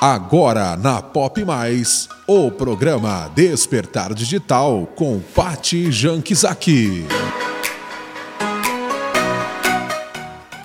Agora na Pop Mais, o programa Despertar Digital com Pati Jankizaki.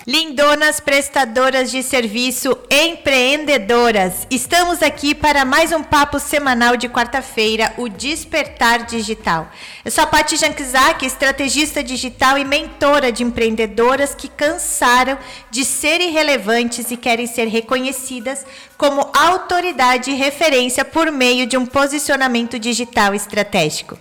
Lindonas prestadoras de serviço empreendedoras. Estamos aqui para mais um papo semanal de quarta-feira, o Despertar Digital. Eu sou a Paty Jankzak, estrategista digital e mentora de empreendedoras que cansaram de ser irrelevantes e querem ser reconhecidas como autoridade e referência por meio de um posicionamento digital estratégico.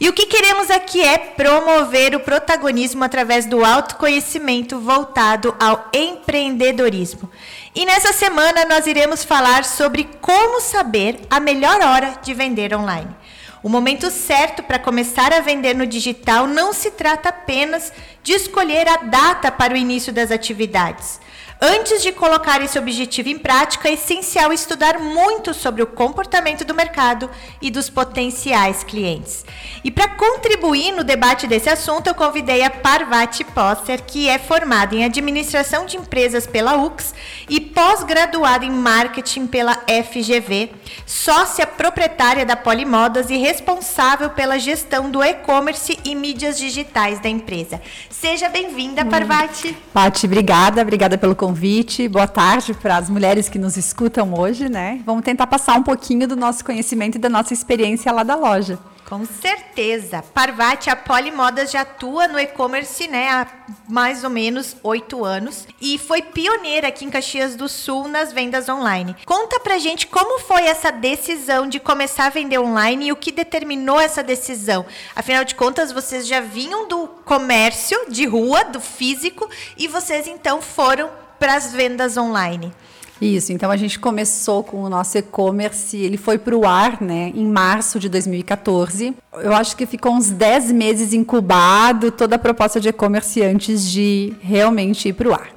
E o que queremos aqui é promover o protagonismo através do autoconhecimento voltado ao empreendedorismo. E nessa semana nós iremos falar sobre como saber a melhor hora de vender online. O momento certo para começar a vender no digital não se trata apenas de escolher a data para o início das atividades. Antes de colocar esse objetivo em prática, é essencial estudar muito sobre o comportamento do mercado e dos potenciais clientes. E para contribuir no debate desse assunto, eu convidei a Parvati Posser, que é formada em administração de empresas pela UX e pós-graduada em marketing pela FGV, sócia proprietária da Polimodas e responsável pela gestão do e-commerce e mídias digitais da empresa. Seja bem-vinda, Parvati. Hum. Pati, obrigada, obrigada pelo convite convite. Boa tarde para as mulheres que nos escutam hoje, né? Vamos tentar passar um pouquinho do nosso conhecimento e da nossa experiência lá da loja. Com certeza. Parvati, a Polimodas já atua no e-commerce né, há mais ou menos oito anos e foi pioneira aqui em Caxias do Sul nas vendas online. Conta pra gente como foi essa decisão de começar a vender online e o que determinou essa decisão. Afinal de contas, vocês já vinham do comércio de rua, do físico, e vocês então foram para as vendas online. Isso, então a gente começou com o nosso e-commerce, ele foi para o ar né, em março de 2014. Eu acho que ficou uns 10 meses incubado toda a proposta de e-commerce antes de realmente ir para o ar.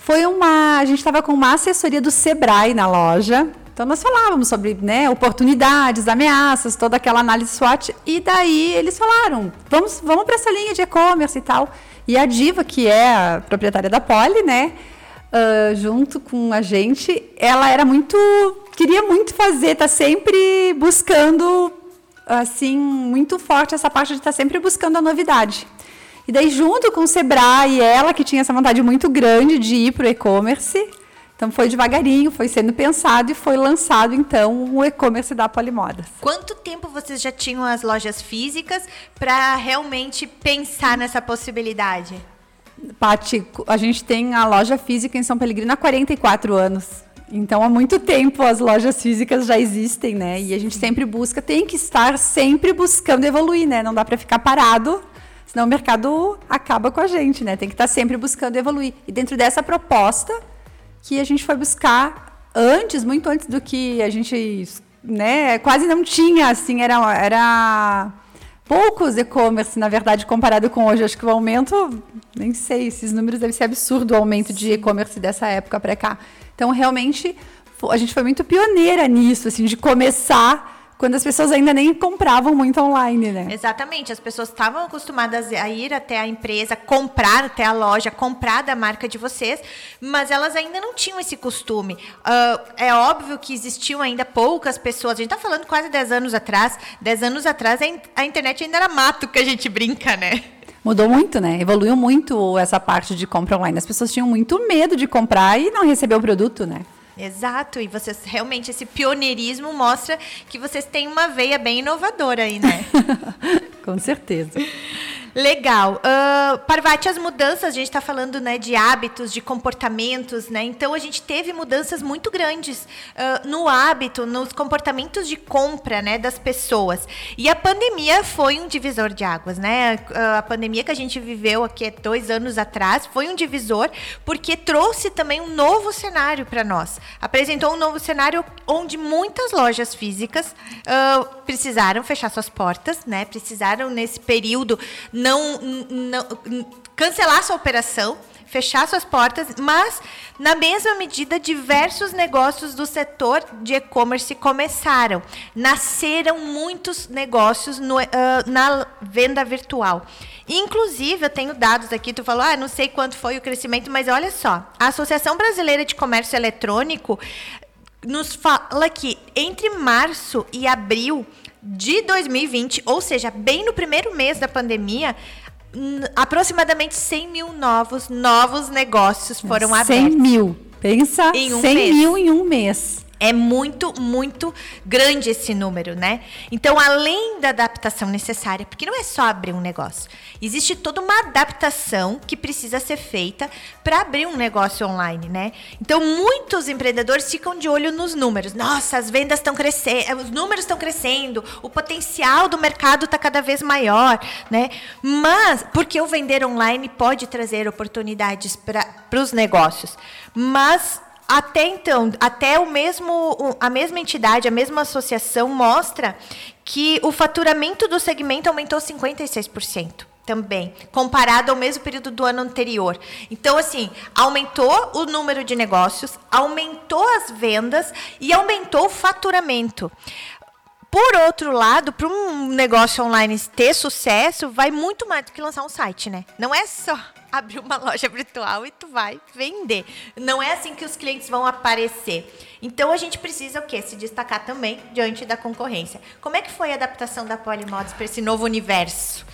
Foi uma. A gente estava com uma assessoria do Sebrae na loja. Então nós falávamos sobre né, oportunidades, ameaças, toda aquela análise SWOT. E daí eles falaram: vamos, vamos para essa linha de e-commerce e tal. E a Diva, que é a proprietária da Poli, né? Uh, junto com a gente, ela era muito. queria muito fazer, tá sempre buscando, assim, muito forte essa parte de estar tá sempre buscando a novidade. E daí, junto com o Sebrae, ela que tinha essa vontade muito grande de ir para o e-commerce, então foi devagarinho, foi sendo pensado e foi lançado então o e-commerce da Polimodas. Quanto tempo vocês já tinham as lojas físicas para realmente pensar nessa possibilidade? Pati, a gente tem a loja física em São Pellegrino há 44 anos. Então, há muito tempo as lojas físicas já existem, né? E a gente sempre busca, tem que estar sempre buscando evoluir, né? Não dá para ficar parado, senão o mercado acaba com a gente, né? Tem que estar sempre buscando evoluir. E dentro dessa proposta que a gente foi buscar antes, muito antes do que a gente, né? Quase não tinha, assim, era, era poucos e-commerce, na verdade, comparado com hoje. Acho que o aumento, nem sei, esses números devem ser absurdo o aumento de e-commerce dessa época para cá. Então, realmente, a gente foi muito pioneira nisso, assim, de começar quando as pessoas ainda nem compravam muito online, né? Exatamente, as pessoas estavam acostumadas a ir até a empresa, comprar até a loja, comprar da marca de vocês, mas elas ainda não tinham esse costume. Uh, é óbvio que existiam ainda poucas pessoas, a gente está falando quase 10 anos atrás, 10 anos atrás a internet ainda era mato que a gente brinca, né? Mudou muito, né? Evoluiu muito essa parte de compra online. As pessoas tinham muito medo de comprar e não receber o produto, né? Exato, e vocês realmente esse pioneirismo mostra que vocês têm uma veia bem inovadora aí, né? Com certeza. Legal. Uh, Parvati, as mudanças, a gente está falando né, de hábitos, de comportamentos, né? Então a gente teve mudanças muito grandes uh, no hábito, nos comportamentos de compra né, das pessoas. E a pandemia foi um divisor de águas, né? Uh, a pandemia que a gente viveu aqui dois anos atrás foi um divisor, porque trouxe também um novo cenário para nós. Apresentou um novo cenário onde muitas lojas físicas precisaram fechar suas portas, né? Precisaram, nesse período, não, não cancelar sua operação, fechar suas portas, mas na mesma medida diversos negócios do setor de e-commerce começaram, nasceram muitos negócios no, uh, na venda virtual. Inclusive, eu tenho dados aqui, tu falou, ah, não sei quanto foi o crescimento, mas olha só, a Associação Brasileira de Comércio Eletrônico nos fala que entre março e abril de 2020, ou seja, bem no primeiro mês da pandemia, aproximadamente 100 mil novos, novos negócios foram 100 abertos. 100 mil. Pensa, em um 100 mês. mil em um mês. É muito, muito grande esse número, né? Então, além da adaptação necessária, porque não é só abrir um negócio, existe toda uma adaptação que precisa ser feita para abrir um negócio online, né? Então, muitos empreendedores ficam de olho nos números. Nossa, as vendas estão crescendo, os números estão crescendo, o potencial do mercado está cada vez maior, né? Mas, porque o vender online pode trazer oportunidades para os negócios, mas até então, até o mesmo, a mesma entidade, a mesma associação mostra que o faturamento do segmento aumentou 56% também, comparado ao mesmo período do ano anterior. Então, assim, aumentou o número de negócios, aumentou as vendas e aumentou o faturamento. Por outro lado, para um negócio online ter sucesso, vai muito mais do que lançar um site, né? Não é só abrir uma loja virtual e tu vai vender. Não é assim que os clientes vão aparecer. Então a gente precisa o quê? Se destacar também diante da concorrência. Como é que foi a adaptação da Polimodos para esse novo universo?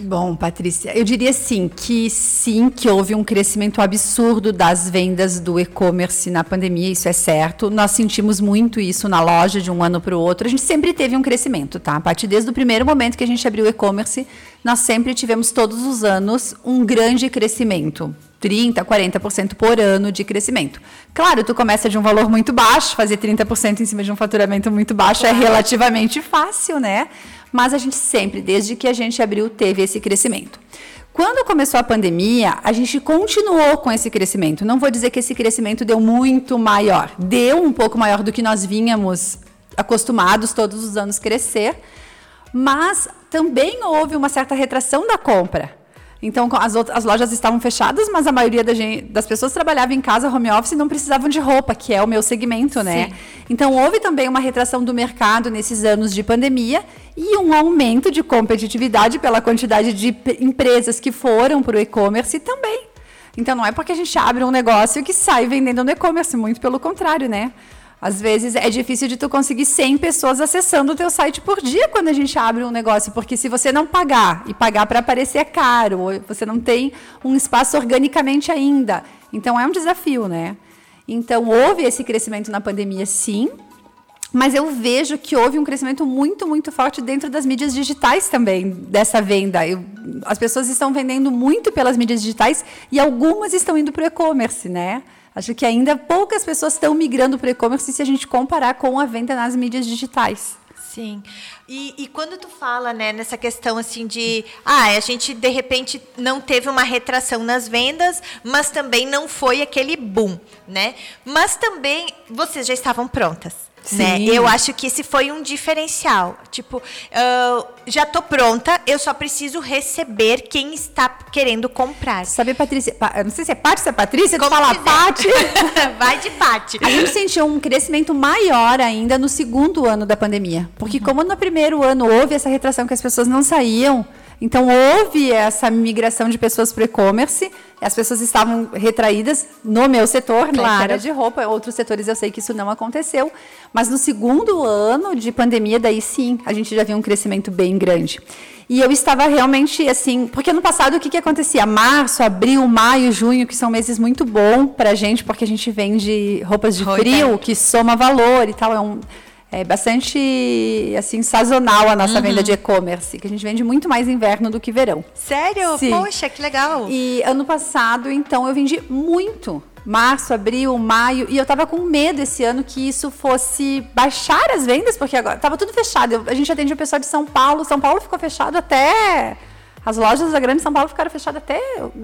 Bom, Patrícia, eu diria sim que sim que houve um crescimento absurdo das vendas do e-commerce na pandemia, isso é certo. Nós sentimos muito isso na loja de um ano para o outro. A gente sempre teve um crescimento, tá? A partir desde o primeiro momento que a gente abriu o e-commerce, nós sempre tivemos todos os anos um grande crescimento. 30, 40% por ano de crescimento. Claro, tu começa de um valor muito baixo, fazer 30% em cima de um faturamento muito baixo é relativamente fácil, né? Mas a gente sempre, desde que a gente abriu, teve esse crescimento. Quando começou a pandemia, a gente continuou com esse crescimento. Não vou dizer que esse crescimento deu muito maior, deu um pouco maior do que nós vínhamos acostumados todos os anos crescer, mas também houve uma certa retração da compra. Então, as, outras, as lojas estavam fechadas, mas a maioria da gente, das pessoas trabalhava em casa, home office, e não precisavam de roupa, que é o meu segmento, né? Sim. Então, houve também uma retração do mercado nesses anos de pandemia e um aumento de competitividade pela quantidade de empresas que foram para o e-commerce também. Então, não é porque a gente abre um negócio que sai vendendo no e-commerce, muito pelo contrário, né? Às vezes é difícil de tu conseguir 100 pessoas acessando o teu site por dia quando a gente abre um negócio, porque se você não pagar e pagar para aparecer é caro, você não tem um espaço organicamente ainda. Então é um desafio, né? Então houve esse crescimento na pandemia, sim, mas eu vejo que houve um crescimento muito, muito forte dentro das mídias digitais também, dessa venda. Eu, as pessoas estão vendendo muito pelas mídias digitais e algumas estão indo para o e-commerce, né? Acho que ainda poucas pessoas estão migrando para o e-commerce se a gente comparar com a venda nas mídias digitais. Sim. E, e, quando tu fala, né, nessa questão assim de, ah, a gente de repente não teve uma retração nas vendas, mas também não foi aquele boom, né? Mas também vocês já estavam prontas. Né? Eu acho que esse foi um diferencial. Tipo, uh, já estou pronta, eu só preciso receber quem está querendo comprar. Sabe, Patrícia? Não sei se é Paty, se é Patrícia, Como fala Paty. Vai de Paty. A gente sentiu um crescimento maior ainda no segundo ano da pandemia. Porque, uhum. como no primeiro ano houve essa retração que as pessoas não saíam, então houve essa migração de pessoas para o e-commerce. As pessoas estavam retraídas no meu setor, claro. né, que era de roupa. Outros setores eu sei que isso não aconteceu. Mas no segundo ano de pandemia, daí sim, a gente já viu um crescimento bem grande. E eu estava realmente assim, porque no passado o que, que acontecia? Março, abril, maio, junho, que são meses muito bons para a gente, porque a gente vende roupas de frio, que soma valor e tal. É um, é bastante assim sazonal a nossa uhum. venda de e-commerce, que a gente vende muito mais inverno do que verão. Sério? Sim. Poxa, que legal. E ano passado, então, eu vendi muito. Março, abril, maio, e eu tava com medo esse ano que isso fosse baixar as vendas, porque agora tava tudo fechado. Eu, a gente atende o pessoal de São Paulo, São Paulo ficou fechado até as lojas da Grande São Paulo ficaram fechadas até,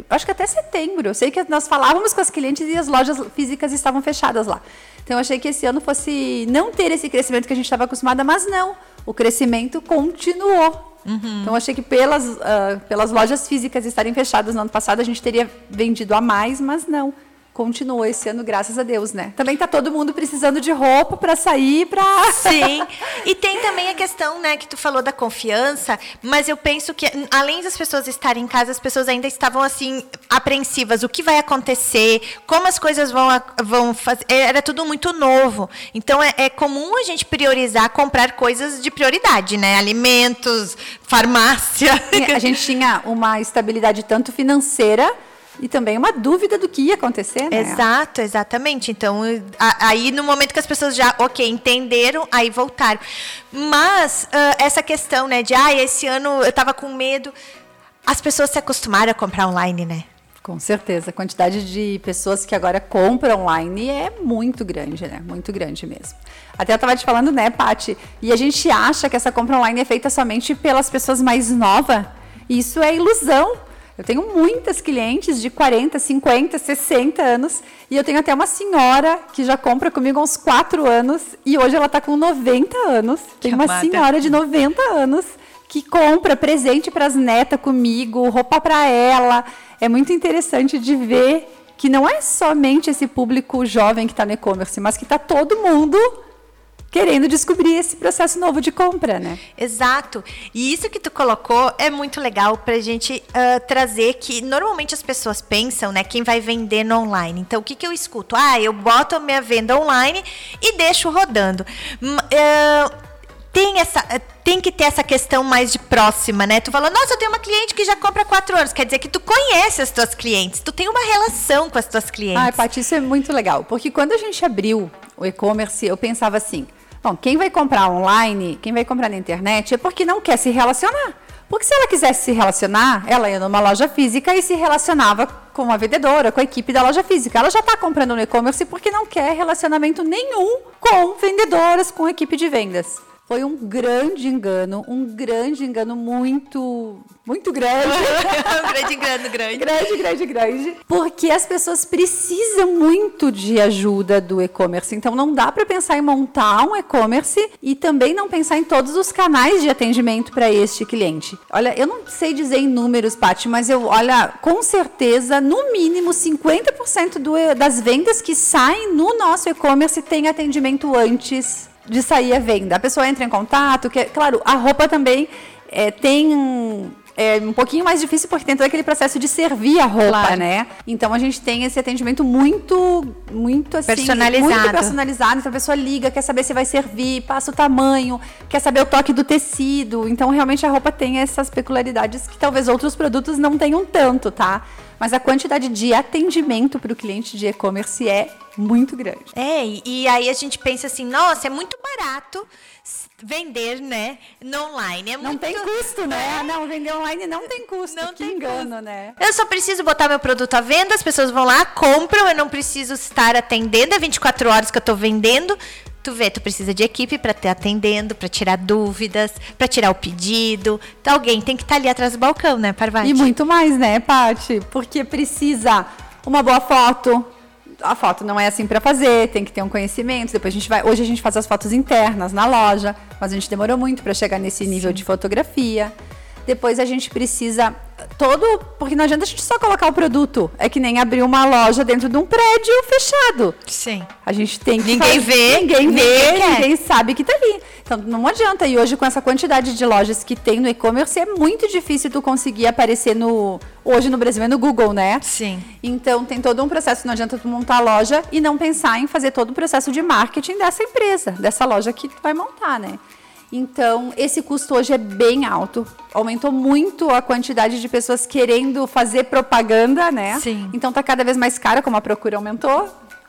acho que até setembro. Eu sei que nós falávamos com as clientes e as lojas físicas estavam fechadas lá. Então eu achei que esse ano fosse não ter esse crescimento que a gente estava acostumada, mas não. O crescimento continuou. Uhum. Então achei que pelas, uh, pelas lojas físicas estarem fechadas no ano passado a gente teria vendido a mais, mas não. Continuou esse ano, graças a Deus, né? Também tá todo mundo precisando de roupa para sair, para Sim. E tem também a questão, né, que tu falou da confiança, mas eu penso que além das pessoas estarem em casa, as pessoas ainda estavam assim apreensivas, o que vai acontecer, como as coisas vão vão fazer, era tudo muito novo. Então é, é comum a gente priorizar comprar coisas de prioridade, né? Alimentos, farmácia. A gente tinha uma estabilidade tanto financeira e também uma dúvida do que ia acontecer, né? Exato, exatamente. Então, aí no momento que as pessoas já, ok, entenderam, aí voltaram. Mas uh, essa questão, né, de, ah, esse ano eu estava com medo, as pessoas se acostumaram a comprar online, né? Com certeza. A quantidade de pessoas que agora compram online é muito grande, né? Muito grande mesmo. Até eu estava te falando, né, Pati? E a gente acha que essa compra online é feita somente pelas pessoas mais novas. Isso é ilusão. Eu tenho muitas clientes de 40, 50, 60 anos e eu tenho até uma senhora que já compra comigo há uns 4 anos e hoje ela está com 90 anos. Tem uma senhora de 90 anos que compra presente para as netas comigo, roupa para ela. É muito interessante de ver que não é somente esse público jovem que está no e-commerce, mas que está todo mundo querendo descobrir esse processo novo de compra, né? Exato. E isso que tu colocou é muito legal para a gente uh, trazer que normalmente as pessoas pensam, né, quem vai vender no online. Então, o que, que eu escuto? Ah, eu boto a minha venda online e deixo rodando. Uh, tem essa tem que ter essa questão mais de próxima, né? Tu falou, nossa, eu tenho uma cliente que já compra há quatro anos. Quer dizer que tu conhece as tuas clientes, tu tem uma relação com as tuas clientes. Ah, Paty, isso é muito legal. Porque quando a gente abriu o e-commerce, eu pensava assim, Bom, quem vai comprar online, quem vai comprar na internet é porque não quer se relacionar. Porque se ela quisesse se relacionar, ela ia numa loja física e se relacionava com a vendedora, com a equipe da loja física. Ela já está comprando no e-commerce porque não quer relacionamento nenhum com vendedoras, com equipe de vendas. Foi um grande engano, um grande engano muito, muito grande. grande engano, grande. grande, grande, grande. Porque as pessoas precisam muito de ajuda do e-commerce. Então não dá para pensar em montar um e-commerce e também não pensar em todos os canais de atendimento para este cliente. Olha, eu não sei dizer em números, Paty, mas eu, olha, com certeza, no mínimo 50% do, das vendas que saem no nosso e-commerce tem atendimento antes de sair a venda. A pessoa entra em contato, que, claro, a roupa também é, tem é um pouquinho mais difícil porque tem todo aquele processo de servir a roupa, claro. né? Então a gente tem esse atendimento muito, muito assim, personalizado. muito personalizado. Então a pessoa liga, quer saber se vai servir, passa o tamanho, quer saber o toque do tecido. Então realmente a roupa tem essas peculiaridades que talvez outros produtos não tenham tanto, tá? Mas a quantidade de atendimento para o cliente de e-commerce é muito grande. É, e, aí a gente pensa assim, nossa, é muito barato vender, né, no online. É não muito... tem custo, né? É. Não, vender online não tem custo. Não que tem engano, custo. né? Eu só preciso botar meu produto à venda, as pessoas vão lá, compram, eu não preciso estar atendendo, é 24 horas que eu estou vendendo. Tu vê, tu precisa de equipe para te atendendo, para tirar dúvidas, para tirar o pedido. Então, alguém tem que estar ali atrás do balcão, né, Parvati? E muito mais, né, Pati? Porque precisa uma boa foto, a foto não é assim para fazer, tem que ter um conhecimento. Depois a gente vai, hoje a gente faz as fotos internas na loja, mas a gente demorou muito para chegar nesse nível Sim. de fotografia. Depois a gente precisa todo, porque não adianta a gente só colocar o produto. É que nem abrir uma loja dentro de um prédio fechado. Sim. A gente tem que ninguém fazer, vê, ninguém vê, ninguém, ninguém sabe que tá ali. Então não adianta. E hoje com essa quantidade de lojas que tem no e-commerce é muito difícil tu conseguir aparecer no hoje no Brasil é no Google, né? Sim. Então tem todo um processo, não adianta tu montar a loja e não pensar em fazer todo o processo de marketing dessa empresa, dessa loja que tu vai montar, né? Então, esse custo hoje é bem alto. Aumentou muito a quantidade de pessoas querendo fazer propaganda, né? Sim. Então tá cada vez mais cara, como a procura aumentou.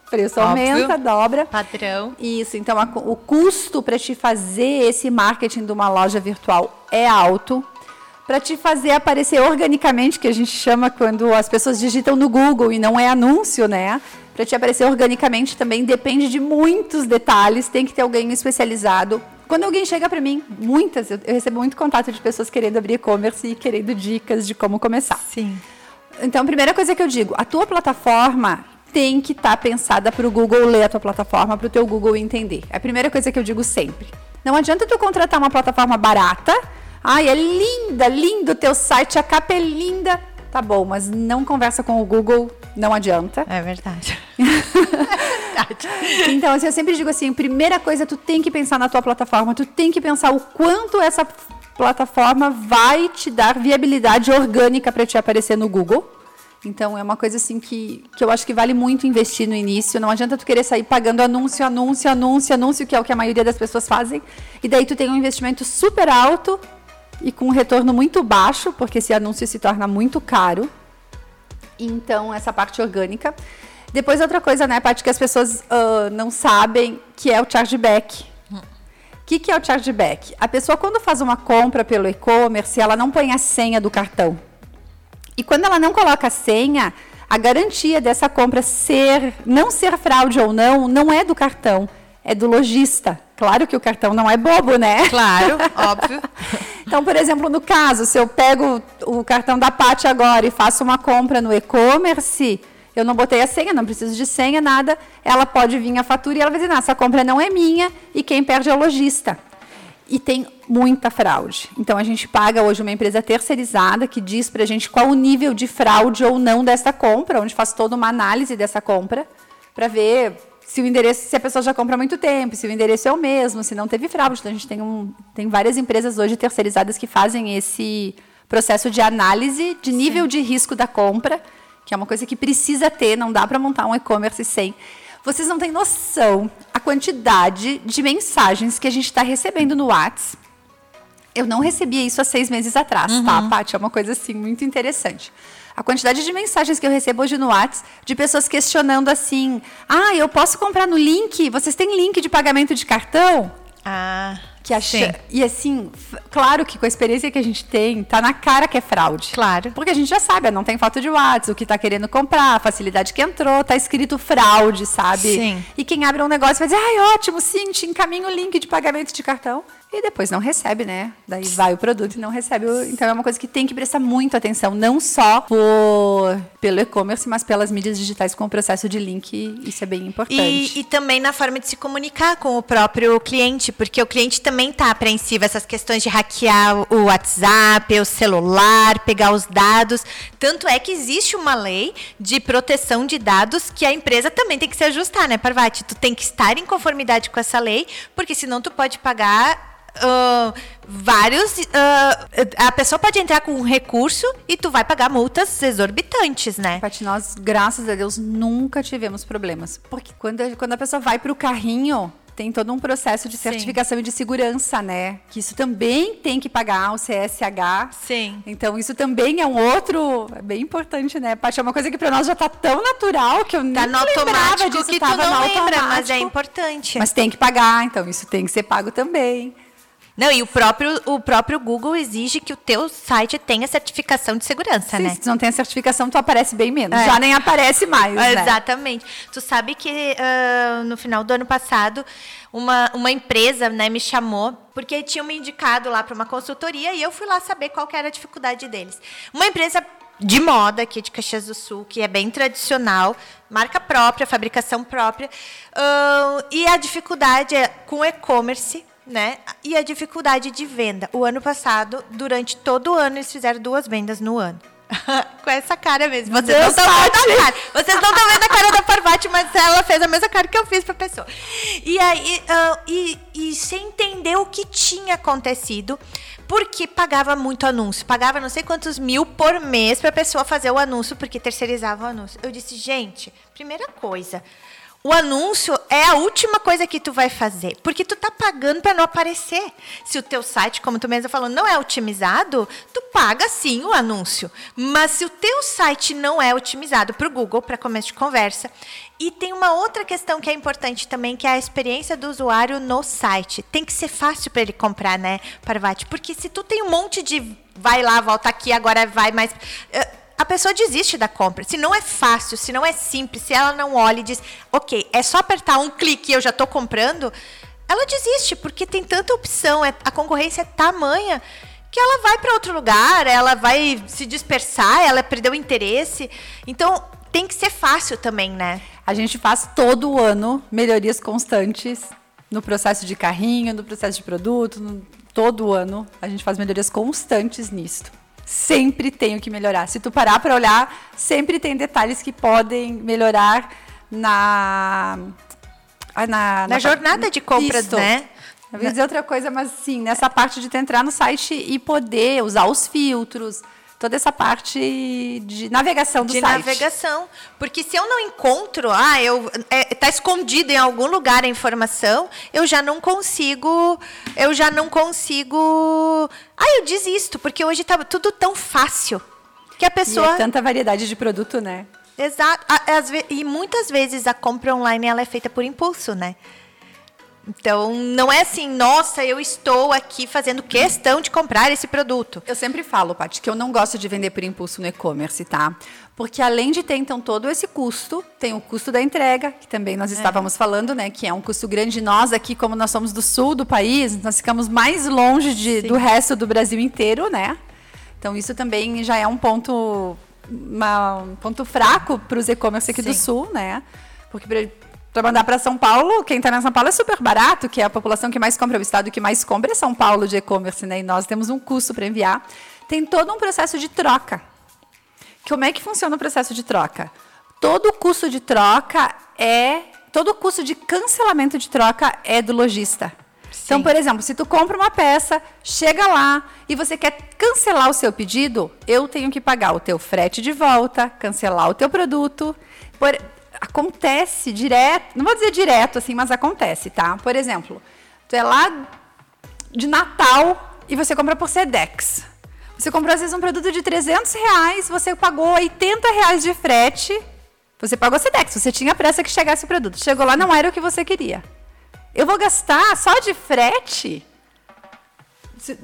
O preço Óbvio. aumenta, dobra. Padrão. Isso, então a, o custo para te fazer esse marketing de uma loja virtual é alto. Para te fazer aparecer organicamente, que a gente chama quando as pessoas digitam no Google e não é anúncio, né? Para te aparecer organicamente também depende de muitos detalhes, tem que ter alguém especializado quando alguém chega para mim, muitas, eu, recebo muito contato de pessoas querendo abrir e-commerce e querendo dicas de como começar. Sim. Então, a primeira coisa que eu digo, a tua plataforma tem que estar tá pensada para o Google ler a tua plataforma, para o teu Google entender. É a primeira coisa que eu digo sempre. Não adianta tu contratar uma plataforma barata. Ai, é linda, lindo o teu site, a capa é linda. Tá bom, mas não conversa com o Google, não adianta. É verdade. então, assim, eu sempre digo assim, primeira coisa, tu tem que pensar na tua plataforma, tu tem que pensar o quanto essa plataforma vai te dar viabilidade orgânica para te aparecer no Google. Então é uma coisa assim que, que eu acho que vale muito investir no início. Não adianta tu querer sair pagando anúncio, anúncio, anúncio, anúncio, que é o que a maioria das pessoas fazem. E daí tu tem um investimento super alto e com um retorno muito baixo, porque esse anúncio se torna muito caro. Então, essa parte orgânica. Depois, outra coisa, né, Paty, que as pessoas uh, não sabem, que é o chargeback. O que, que é o chargeback? A pessoa, quando faz uma compra pelo e-commerce, ela não põe a senha do cartão. E quando ela não coloca a senha, a garantia dessa compra ser, não ser fraude ou não, não é do cartão, é do lojista. Claro que o cartão não é bobo, né? Claro, óbvio. Então, por exemplo, no caso, se eu pego o cartão da Pati agora e faço uma compra no e-commerce, eu não botei a senha, não preciso de senha, nada, ela pode vir a fatura e ela vai dizer, não, essa compra não é minha e quem perde é o lojista. E tem muita fraude. Então, a gente paga hoje uma empresa terceirizada que diz para a gente qual o nível de fraude ou não dessa compra, onde faz toda uma análise dessa compra, para ver se o endereço, se a pessoa já compra há muito tempo, se o endereço é o mesmo, se não teve fraude. Então, a gente tem, um, tem várias empresas hoje terceirizadas que fazem esse processo de análise de nível Sim. de risco da compra, que é uma coisa que precisa ter, não dá para montar um e-commerce sem. Vocês não têm noção a quantidade de mensagens que a gente está recebendo no WhatsApp. Eu não recebia isso há seis meses atrás, tá, uhum. tá, Paty? É uma coisa assim muito interessante. A quantidade de mensagens que eu recebo hoje no WhatsApp de pessoas questionando assim: ah, eu posso comprar no link? Vocês têm link de pagamento de cartão? Ah. Que acha... E assim, claro que com a experiência que a gente tem, tá na cara que é fraude. Claro. Porque a gente já sabe, não tem foto de WhatsApp, o que tá querendo comprar, a facilidade que entrou, tá escrito fraude, sabe? Sim. E quem abre um negócio vai dizer, ai, ótimo, sim, te encaminho o link de pagamento de cartão e depois não recebe, né? Daí vai o produto e não recebe. Então é uma coisa que tem que prestar muito atenção, não só por, pelo e-commerce, mas pelas mídias digitais com o processo de link. Isso é bem importante. E, e também na forma de se comunicar com o próprio cliente, porque o cliente também está apreensivo essas questões de hackear o WhatsApp, o celular, pegar os dados. Tanto é que existe uma lei de proteção de dados que a empresa também tem que se ajustar, né, Parvati? Tu tem que estar em conformidade com essa lei, porque senão tu pode pagar Uh, vários. Uh, a pessoa pode entrar com um recurso e tu vai pagar multas exorbitantes, né? Paty, nós, graças a Deus, nunca tivemos problemas. Porque quando, quando a pessoa vai para o carrinho, tem todo um processo de certificação Sim. e de segurança, né? Que isso também tem que pagar o CSH. Sim. Então, isso também é um outro. É bem importante, né, Paty? É uma coisa que para nós já tá tão natural que eu tá nem no automático disso, que tu não lembra, mas é importante. Mas tem que pagar, então isso tem que ser pago também. Não, e o próprio, o próprio Google exige que o teu site tenha certificação de segurança, Sim, né? Se tu não tem a certificação, tu aparece bem menos. É. Já nem aparece mais, né? Exatamente. Tu sabe que uh, no final do ano passado, uma, uma empresa né, me chamou, porque tinha me indicado lá para uma consultoria, e eu fui lá saber qual era a dificuldade deles. Uma empresa de moda aqui de Caxias do Sul, que é bem tradicional, marca própria, fabricação própria. Uh, e a dificuldade é com e-commerce né? E a dificuldade de venda. O ano passado, durante todo o ano, eles fizeram duas vendas no ano. Com essa cara mesmo. Vocês não estão vendo a cara. Vocês não estão vendo a cara da Parvati, mas ela fez a mesma cara que eu fiz para a pessoa. E aí, uh, e, e sem entender o que tinha acontecido, porque pagava muito anúncio. Pagava não sei quantos mil por mês para a pessoa fazer o anúncio, porque terceirizava o anúncio. Eu disse, gente, primeira coisa, o anúncio é a última coisa que tu vai fazer, porque tu tá pagando para não aparecer. Se o teu site, como tu mesmo falou, não é otimizado, tu paga sim o anúncio. Mas se o teu site não é otimizado para o Google, para começo de conversa, e tem uma outra questão que é importante também, que é a experiência do usuário no site. Tem que ser fácil para ele comprar, né, Parvati? Porque se tu tem um monte de vai lá, volta aqui, agora vai mais uh, a pessoa desiste da compra. Se não é fácil, se não é simples, se ela não olha e diz, ok, é só apertar um clique e eu já estou comprando, ela desiste, porque tem tanta opção, é, a concorrência é tamanha que ela vai para outro lugar, ela vai se dispersar, ela perdeu o interesse. Então, tem que ser fácil também, né? A gente faz todo ano melhorias constantes no processo de carrinho, no processo de produto, no, todo ano a gente faz melhorias constantes nisso. Sempre tem o que melhorar. Se tu parar para olhar, sempre tem detalhes que podem melhorar na na, na, na jornada de compras, isso. né? Eu ia dizer outra coisa, mas sim, nessa parte de tu entrar no site e poder usar os filtros, toda essa parte de navegação do de site. De navegação. Porque se eu não encontro, ah, eu é, tá escondido em algum lugar a informação, eu já não consigo, eu já não consigo. Ah, eu desisto, porque hoje tá tudo tão fácil que a pessoa. E é tanta variedade de produto, né? Exato. E muitas vezes a compra online ela é feita por impulso, né? Então, não é assim, nossa, eu estou aqui fazendo questão de comprar esse produto. Eu sempre falo, Paty, que eu não gosto de vender por impulso no e-commerce, tá? Porque além de ter, então, todo esse custo, tem o custo da entrega, que também nós é. estávamos é. falando, né? Que é um custo grande. Nós aqui, como nós somos do sul do país, nós ficamos mais longe de, do resto do Brasil inteiro, né? Então, isso também já é um ponto, uma, um ponto fraco para os e-commerce aqui Sim. do sul, né? Porque para mandar para São Paulo, quem está na São Paulo é super barato, que é a população que mais compra, o estado que mais compra é São Paulo de e-commerce, né? E nós temos um custo para enviar. Tem todo um processo de troca. Como é que funciona o processo de troca? Todo o custo de troca é. Todo o custo de cancelamento de troca é do lojista. Então, por exemplo, se tu compra uma peça, chega lá e você quer cancelar o seu pedido, eu tenho que pagar o teu frete de volta, cancelar o teu produto. Por, acontece direto, não vou dizer direto assim, mas acontece, tá? Por exemplo, tu é lá de Natal e você compra por Sedex. Você comprou às vezes um produto de 300 reais, você pagou 80 reais de frete, você pagou Sedex, você tinha pressa que chegasse o produto. Chegou lá, não era o que você queria. Eu vou gastar só de frete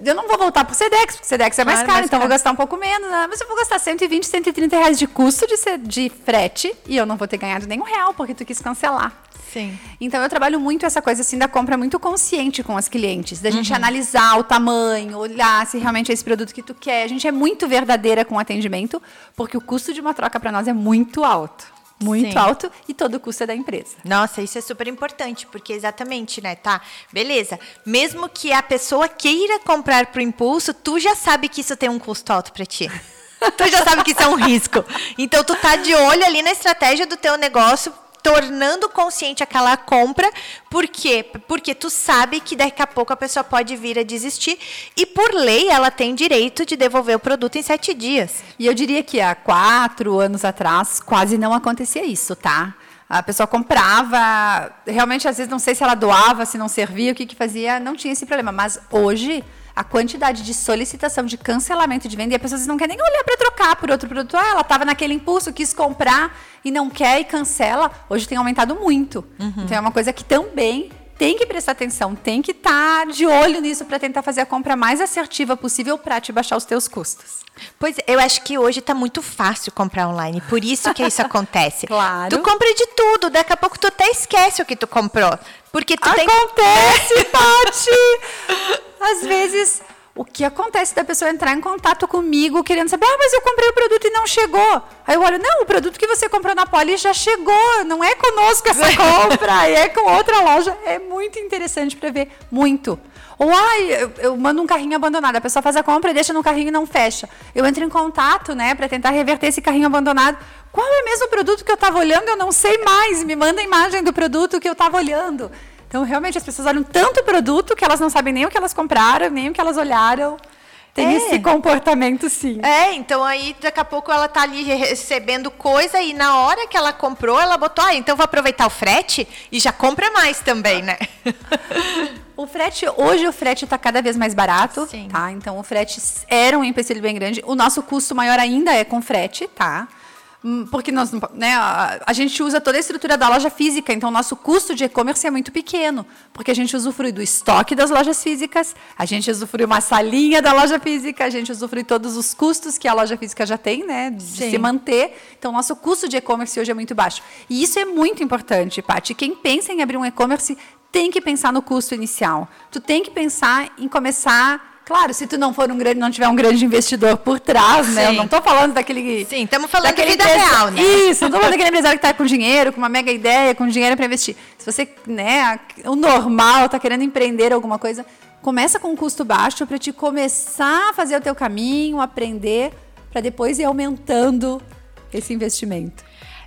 eu não vou voltar pro Sedex, porque o Sedex é mais claro, caro, mais então caro. vou gastar um pouco menos. Né? Mas eu vou gastar 120, 130 reais de custo de, de frete e eu não vou ter ganhado nenhum real, porque tu quis cancelar. Sim. Então eu trabalho muito essa coisa assim da compra muito consciente com as clientes, da gente uhum. analisar o tamanho, olhar se realmente é esse produto que tu quer. A gente é muito verdadeira com o atendimento, porque o custo de uma troca para nós é muito alto muito Sim. alto e todo o custo é da empresa. Nossa, isso é super importante, porque exatamente, né, tá? Beleza. Mesmo que a pessoa queira comprar pro impulso, tu já sabe que isso tem um custo alto para ti. tu já sabe que isso é um risco. Então tu tá de olho ali na estratégia do teu negócio tornando consciente aquela compra. Por quê? Porque tu sabe que daqui a pouco a pessoa pode vir a desistir e por lei ela tem direito de devolver o produto em sete dias. E eu diria que há quatro anos atrás quase não acontecia isso, tá? A pessoa comprava, realmente às vezes não sei se ela doava, se não servia, o que que fazia, não tinha esse problema. Mas hoje a quantidade de solicitação de cancelamento de venda e as pessoas não querem nem olhar para trocar por outro produto. Ah, ela estava naquele impulso, quis comprar e não quer e cancela. Hoje tem aumentado muito. Uhum. Então é uma coisa que também tem que prestar atenção, tem que estar tá de olho nisso para tentar fazer a compra mais assertiva possível para te baixar os teus custos. Pois eu acho que hoje está muito fácil comprar online, por isso que isso acontece. claro. Tu compra de tudo, daqui a pouco tu até esquece o que tu comprou, porque tu acontece, tem... Pati. Às vezes o que acontece da pessoa entrar em contato comigo querendo saber, ah, mas eu comprei o produto e não chegou. Aí eu olho, não, o produto que você comprou na Poli já chegou, não é conosco essa compra, é com outra loja. É muito interessante para ver, muito. Ou, ai, eu, eu, mando um carrinho abandonado, a pessoa faz a compra deixa no carrinho e não fecha. Eu entro em contato, né, para tentar reverter esse carrinho abandonado. Qual é mesmo o produto que eu estava olhando? Eu não sei mais. Me manda a imagem do produto que eu estava olhando. Então, realmente, as pessoas olham tanto produto que elas não sabem nem o que elas compraram, nem o que elas olharam. Tem é. esse comportamento, sim. É, então aí daqui a pouco ela tá ali recebendo coisa e na hora que ela comprou, ela botou, ah, então vou aproveitar o frete e já compra mais também, né? O frete, hoje o frete está cada vez mais barato, Sim. tá? Então o frete era um empecilho bem grande. O nosso custo maior ainda é com frete, tá? Hum, porque nós, né, a, a, gente usa toda a estrutura da loja física, então o nosso custo de e-commerce é muito pequeno, porque a gente usufrui do estoque das lojas físicas, a gente usufrui uma salinha da loja física, a gente usufrui todos os custos que a loja física já tem, né, de Sim. se manter. Então, o nosso custo de e-commerce hoje é muito baixo. E isso é muito importante, Paty. Quem pensa em abrir um e-commerce tem que pensar no custo inicial. Tu tem que pensar em começar Claro, se tu não for um grande, não tiver um grande investidor por trás, né? Eu não estou falando daquele. Sim, estamos falando daquele vida real, né? Isso, não estou falando daquele empresário que está com dinheiro, com uma mega ideia, com dinheiro para investir. Se você, né, o normal, está querendo empreender alguma coisa, começa com um custo baixo para te começar a fazer o teu caminho, aprender, para depois ir aumentando esse investimento.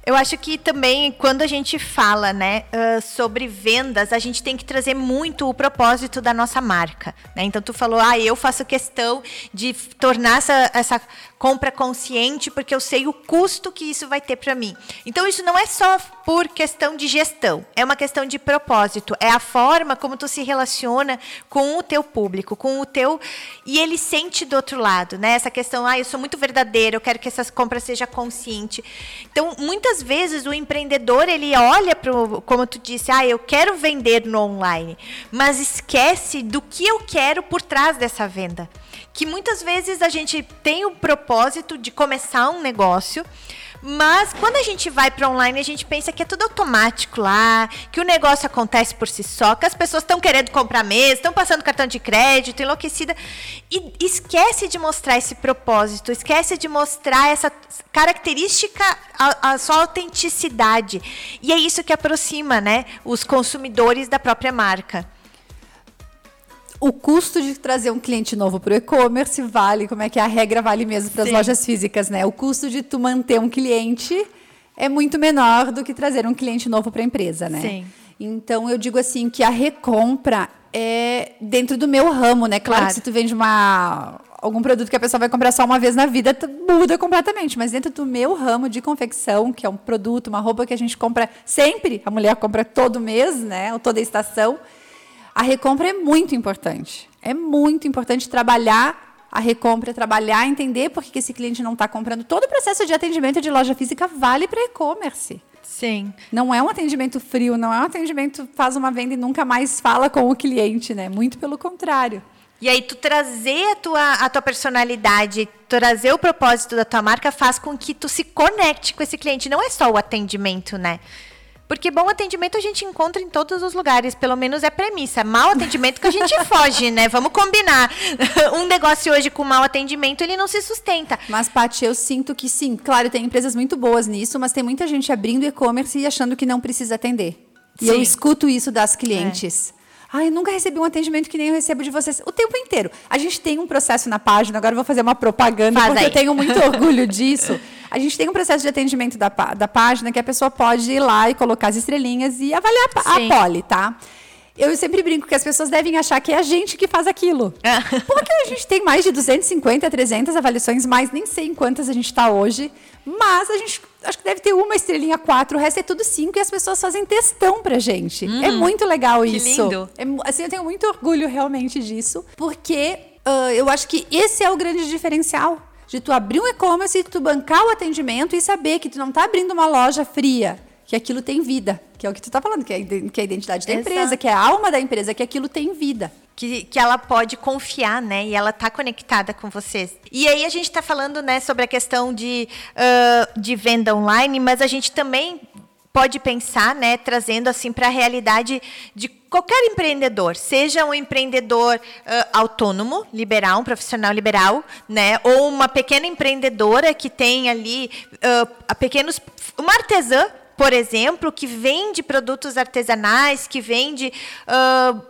Eu acho que também quando a gente fala, né, uh, sobre vendas, a gente tem que trazer muito o propósito da nossa marca, né? Então tu falou, ah, eu faço questão de tornar essa, essa compra consciente porque eu sei o custo que isso vai ter para mim. Então isso não é só por questão de gestão, é uma questão de propósito, é a forma como tu se relaciona com o teu público, com o teu e ele sente do outro lado, né? Essa questão, ah, eu sou muito verdadeiro, eu quero que essa compra seja consciente. Então, muitas vezes o empreendedor, ele olha para como tu disse, ah, eu quero vender no online, mas esquece do que eu quero por trás dessa venda que muitas vezes a gente tem o propósito de começar um negócio, mas quando a gente vai para online, a gente pensa que é tudo automático lá, que o negócio acontece por si só, que as pessoas estão querendo comprar mesmo, estão passando cartão de crédito, enlouquecida. E esquece de mostrar esse propósito, esquece de mostrar essa característica, a, a sua autenticidade. E é isso que aproxima né, os consumidores da própria marca o custo de trazer um cliente novo para o e-commerce vale, como é que é? a regra vale mesmo para as lojas físicas, né? O custo de tu manter um cliente é muito menor do que trazer um cliente novo para a empresa, né? Sim. Então eu digo assim que a recompra é dentro do meu ramo, né? Claro, claro. que se tu vende uma algum produto que a pessoa vai comprar só uma vez na vida, muda completamente. Mas dentro do meu ramo de confecção, que é um produto, uma roupa que a gente compra sempre, a mulher compra todo mês, né? Ou toda estação a recompra é muito importante. É muito importante trabalhar a recompra, trabalhar, entender por que esse cliente não está comprando. Todo o processo de atendimento de loja física vale para e-commerce. Sim. Não é um atendimento frio, não é um atendimento faz uma venda e nunca mais fala com o cliente, né? Muito pelo contrário. E aí tu trazer a tua, a tua personalidade, trazer o propósito da tua marca faz com que tu se conecte com esse cliente. Não é só o atendimento, né? Porque bom atendimento a gente encontra em todos os lugares, pelo menos é premissa. Mal atendimento que a gente foge, né? Vamos combinar. Um negócio hoje com mau atendimento, ele não se sustenta. Mas, Paty, eu sinto que sim. Claro, tem empresas muito boas nisso, mas tem muita gente abrindo e-commerce e achando que não precisa atender. E sim. eu escuto isso das clientes. É. Ai, eu nunca recebi um atendimento que nem eu recebo de vocês. O tempo inteiro. A gente tem um processo na página, agora eu vou fazer uma propaganda, Faz porque aí. eu tenho muito orgulho disso. A gente tem um processo de atendimento da, da página que a pessoa pode ir lá e colocar as estrelinhas e avaliar a, a poli, tá? Eu sempre brinco que as pessoas devem achar que é a gente que faz aquilo. É. Porque a gente tem mais de 250, 300 avaliações, mais nem sei em quantas a gente está hoje. Mas a gente acho que deve ter uma estrelinha quatro, o resto é tudo cinco e as pessoas fazem testão pra gente. Hum, é muito legal que isso. Lindo. É, assim, eu tenho muito orgulho realmente disso, porque uh, eu acho que esse é o grande diferencial. De tu abrir um e-commerce, tu bancar o atendimento e saber que tu não está abrindo uma loja fria que aquilo tem vida, que é o que tu está falando, que é, que é a identidade da Exato. empresa, que é a alma da empresa, que aquilo tem vida. Que, que ela pode confiar, né? E ela está conectada com vocês. E aí a gente está falando, né, sobre a questão de, uh, de venda online, mas a gente também pode pensar, né, trazendo assim para a realidade de qualquer empreendedor, seja um empreendedor uh, autônomo, liberal, um profissional liberal, né, ou uma pequena empreendedora que tem ali uh, pequenos, uma artesã por exemplo, que vende produtos artesanais, que vende uh,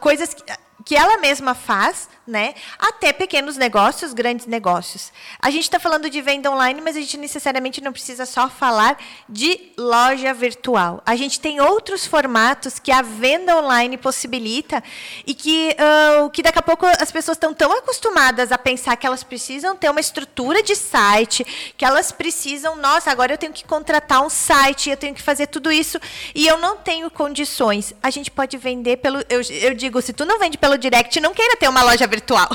coisas que, que ela mesma faz, né? Até pequenos negócios, grandes negócios. A gente está falando de venda online, mas a gente necessariamente não precisa só falar de loja virtual. A gente tem outros formatos que a venda online possibilita e que, uh, que daqui a pouco as pessoas estão tão acostumadas a pensar que elas precisam ter uma estrutura de site, que elas precisam, nossa, agora eu tenho que contratar um site, eu tenho que fazer tudo isso e eu não tenho condições. A gente pode vender pelo, eu, eu digo, se tu não vende pelo direct, não queira ter uma loja virtual.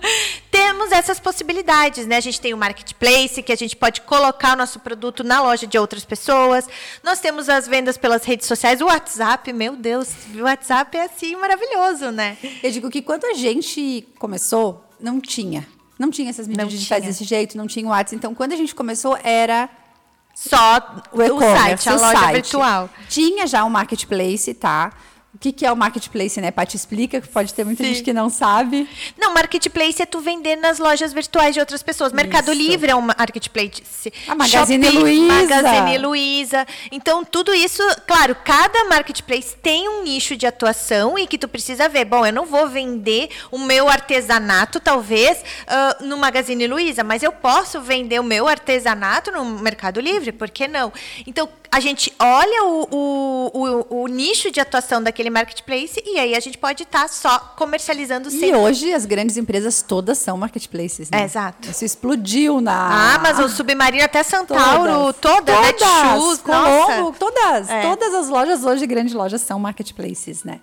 Temos essas possibilidades, né? A gente tem o marketplace, que a gente pode colocar o nosso produto na loja de outras pessoas. Nós temos as vendas pelas redes sociais, o WhatsApp, meu Deus, o WhatsApp é assim maravilhoso, né? Eu digo que quando a gente começou, não tinha. Não tinha essas medidas fazer desse jeito, não tinha o WhatsApp. Então, quando a gente começou, era só o, o site, a loja site. virtual. Tinha já o marketplace, tá? O que, que é o marketplace, né? Paty explica, que pode ter muita Sim. gente que não sabe. Não, marketplace é tu vender nas lojas virtuais de outras pessoas. Mercado isso. Livre é um marketplace. A Magazine Luiza. Magazine Luiza. Então, tudo isso, claro, cada marketplace tem um nicho de atuação e que tu precisa ver. Bom, eu não vou vender o meu artesanato, talvez, uh, no Magazine Luiza, mas eu posso vender o meu artesanato no Mercado Livre, por que não? Então, a gente olha o, o, o, o, nicho de atuação daquele marketplace e aí a gente pode estar tá só comercializando sempre. E hoje as grandes empresas todas são marketplaces, né? É, exato. Isso explodiu na... Ah, Amazon, Submarino, até Centauro, todas, todas, todas Netshoes, Colombo, todas. É. Todas as lojas hoje, grandes lojas, são marketplaces, né?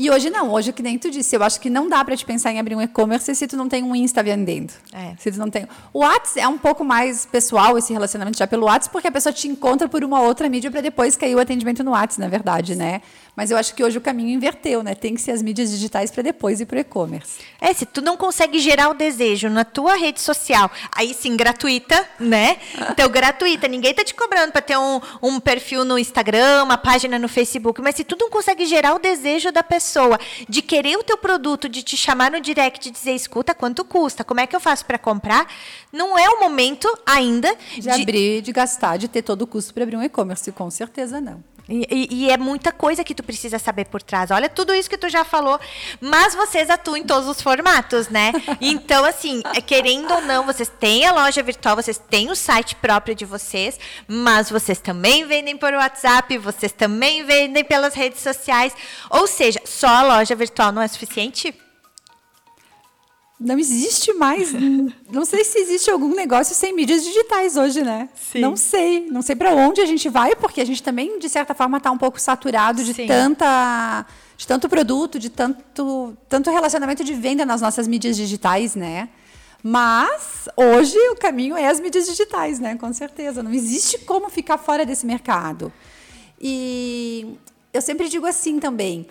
E hoje não, hoje que nem tu disse, eu acho que não dá para te pensar em abrir um e-commerce se tu não tem um Insta vendendo. É. Se tu não tem. O WhatsApp é um pouco mais pessoal esse relacionamento já pelo WhatsApp, porque a pessoa te encontra por uma outra mídia para depois cair o atendimento no WhatsApp, na verdade, né? Mas eu acho que hoje o caminho inverteu, né? Tem que ser as mídias digitais para depois ir para o e-commerce. É, se tu não consegue gerar o desejo na tua rede social, aí sim, gratuita, né? Então, gratuita, ninguém tá te cobrando para ter um, um perfil no Instagram, uma página no Facebook, mas se tu não consegue gerar o desejo da pessoa de querer o teu produto, de te chamar no direct e dizer, escuta, quanto custa, como é que eu faço para comprar, não é o momento ainda de, de abrir, de gastar, de ter todo o custo para abrir um e-commerce, com certeza não. E, e, é muita coisa que tu precisa saber por trás. Olha tudo isso que tu já falou, mas vocês atuam em todos os formatos, né? Então, assim, é, querendo ou não, vocês têm a loja virtual, vocês têm o site próprio de vocês, mas vocês também vendem por WhatsApp, vocês também vendem pelas redes sociais. Ou seja, só a loja virtual não é suficiente? Não existe mais. não sei se existe algum negócio sem mídias digitais hoje, né? Sim. Não sei. Não sei para onde a gente vai, porque a gente também, de certa forma, está um pouco saturado de Sim. tanta. de tanto produto, de tanto, tanto relacionamento de venda nas nossas mídias digitais, né? Mas hoje o caminho é as mídias digitais, né? Com certeza. Não existe como ficar fora desse mercado. E eu sempre digo assim também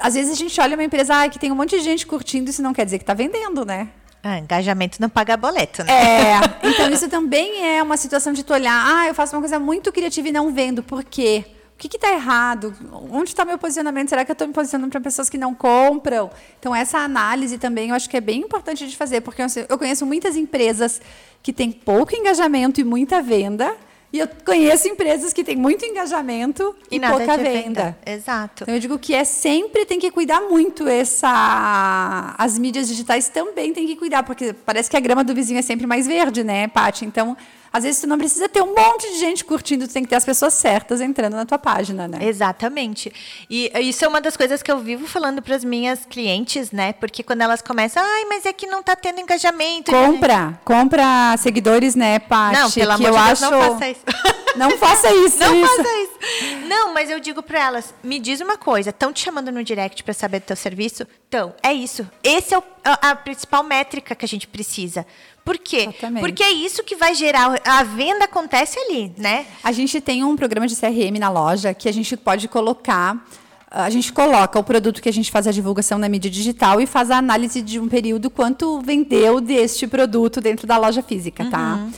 às vezes a gente olha uma empresa ah, que tem um monte de gente curtindo, isso não quer dizer que está vendendo, né? Ah, engajamento não paga boleto, né? É, então isso também é uma situação de tu olhar, ah, eu faço uma coisa muito criativa e não vendo, por quê? O que está errado? Onde está meu posicionamento? Será que eu estou me posicionando para pessoas que não compram? Então, essa análise também eu acho que é bem importante de fazer, porque eu conheço muitas empresas que têm pouco engajamento e muita venda, e eu conheço empresas que têm muito engajamento e, e pouca venda. venda. Exato. Então eu digo que é sempre tem que cuidar muito essa as mídias digitais também tem que cuidar, porque parece que a grama do vizinho é sempre mais verde, né, Paty? Então, às vezes tu não precisa ter um monte de gente curtindo, tu tem que ter as pessoas certas entrando na tua página, né? Exatamente. E isso é uma das coisas que eu vivo falando para as minhas clientes, né? Porque quando elas começam, ai, mas é que não está tendo engajamento. Compra, compra seguidores, né, Paty? Não, pelo amor de Deus, acho... não faça isso. Não faça isso. Não isso. faça isso. Não, mas eu digo para elas, me diz uma coisa, estão te chamando no direct para saber do teu serviço? Então, é isso. Esse é o, a, a principal métrica que a gente precisa. Por quê? Exatamente. Porque é isso que vai gerar. A venda acontece ali, né? A gente tem um programa de CRM na loja que a gente pode colocar. A gente coloca o produto que a gente faz a divulgação na mídia digital e faz a análise de um período quanto vendeu deste produto dentro da loja física, tá? Uhum.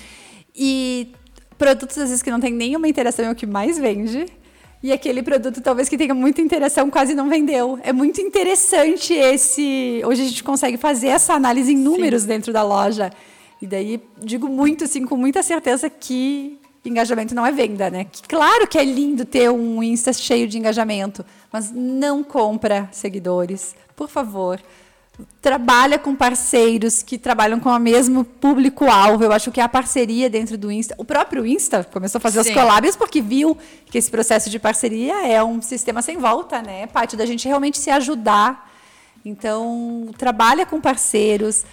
E produtos, às vezes, que não tem nenhuma interação é o que mais vende. E aquele produto, talvez que tenha muita interação, quase não vendeu. É muito interessante esse. Hoje a gente consegue fazer essa análise em números Sim. dentro da loja. E daí digo muito, assim, com muita certeza que engajamento não é venda, né? Que, claro que é lindo ter um Insta cheio de engajamento, mas não compra seguidores, por favor. Trabalha com parceiros que trabalham com o mesmo público-alvo. Eu acho que é a parceria dentro do Insta. O próprio Insta começou a fazer Sim. os collabs porque viu que esse processo de parceria é um sistema sem volta, né? Parte da gente realmente se ajudar. Então, trabalha com parceiros,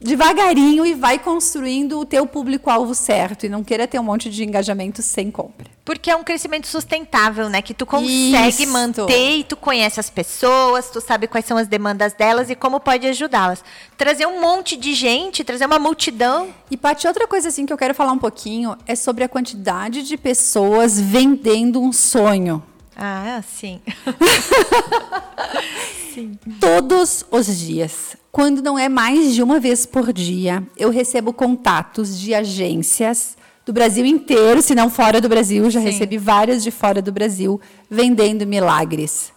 devagarinho e vai construindo o teu público-alvo certo e não queira ter um monte de engajamento sem compra. Porque é um crescimento sustentável, né? Que tu consegue Isso. manter e tu conhece as pessoas, tu sabe quais são as demandas delas e como pode ajudá-las. Trazer um monte de gente, trazer uma multidão. E, Paty, outra coisa assim que eu quero falar um pouquinho é sobre a quantidade de pessoas vendendo um sonho. Ah, sim. sim. Todos os dias quando não é mais de uma vez por dia, eu recebo contatos de agências do Brasil inteiro, se não fora do Brasil, já Sim. recebi várias de fora do Brasil, vendendo milagres.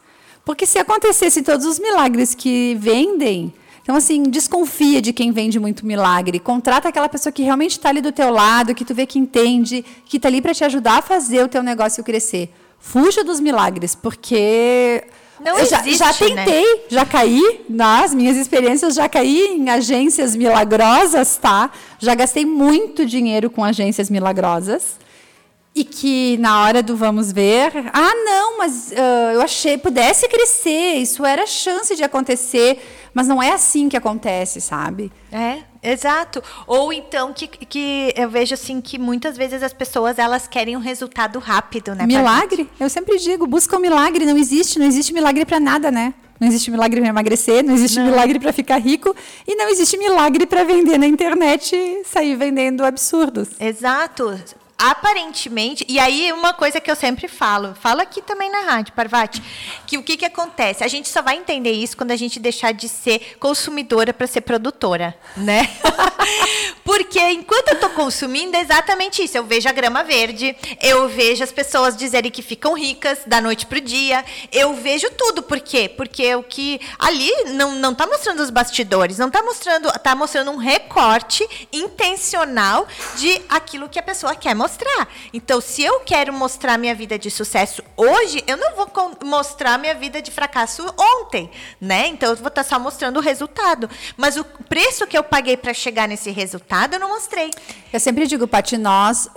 Porque se acontecesse todos os milagres que vendem, então, assim, desconfia de quem vende muito milagre. Contrata aquela pessoa que realmente está ali do teu lado, que tu vê que entende, que está ali para te ajudar a fazer o teu negócio crescer. Fuja dos milagres, porque não eu existe, já, já tentei, né? já caí nas minhas experiências, já caí em agências milagrosas, tá? Já gastei muito dinheiro com agências milagrosas. E que na hora do vamos ver, ah, não, mas uh, eu achei pudesse crescer, isso era chance de acontecer, mas não é assim que acontece, sabe? É, exato. Ou então que, que eu vejo assim que muitas vezes as pessoas elas querem um resultado rápido, né? Milagre? Eu sempre digo, busca o um milagre, não existe, não existe milagre para nada, né? Não existe milagre para emagrecer, não existe não. milagre para ficar rico e não existe milagre para vender na internet e sair vendendo absurdos. Exato aparentemente, e aí uma coisa que eu sempre falo, falo aqui também na rádio, Parvati, que o que, que acontece? A gente só vai entender isso quando a gente deixar de ser consumidora para ser produtora, né? Porque enquanto eu estou consumindo, é exatamente isso. Eu vejo a grama verde, eu vejo as pessoas dizerem que ficam ricas da noite para o dia, eu vejo tudo. Por quê? Porque o que ali não, não tá mostrando os bastidores, não está mostrando, tá mostrando um recorte intencional de aquilo que a pessoa quer mostrar mostrar. Então, se eu quero mostrar minha vida de sucesso hoje, eu não vou mostrar minha vida de fracasso ontem, né? Então, eu vou estar só mostrando o resultado. Mas o preço que eu paguei para chegar nesse resultado, eu não mostrei. Eu sempre digo, Paty, nós,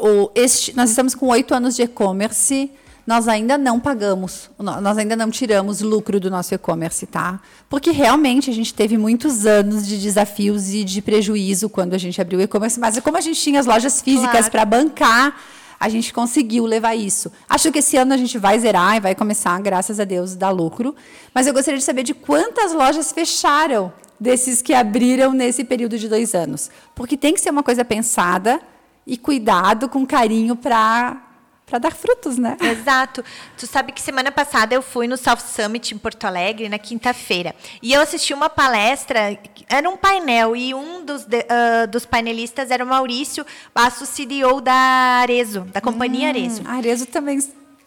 nós estamos com oito anos de e-commerce nós ainda não pagamos, nós ainda não tiramos lucro do nosso e-commerce, tá? Porque realmente a gente teve muitos anos de desafios e de prejuízo quando a gente abriu o e-commerce, mas como a gente tinha as lojas físicas claro. para bancar, a gente conseguiu levar isso. Acho que esse ano a gente vai zerar e vai começar, graças a Deus, dar lucro. Mas eu gostaria de saber de quantas lojas fecharam desses que abriram nesse período de dois anos. Porque tem que ser uma coisa pensada e cuidado, com carinho para para dar frutos, né? Exato. Tu sabe que semana passada eu fui no South Summit em Porto Alegre, na quinta-feira. E eu assisti uma palestra, era um painel, e um dos, uh, dos painelistas era o Maurício Basso, CEO da Arezo, da companhia hum, Arezo. Arezo também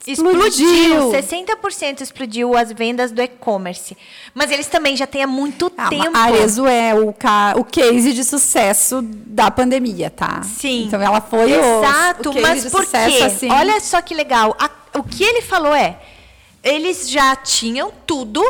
Explodiu. 60% explodiu as vendas do e-commerce. Mas eles também já têm há muito ah, tempo. A Arezo é o, ca... o case de sucesso da pandemia, tá? Sim. Então ela foi Exato, o, o mas por sucesso, quê? Assim. Olha só que legal. A... o que ele falou é: eles já tinham tudo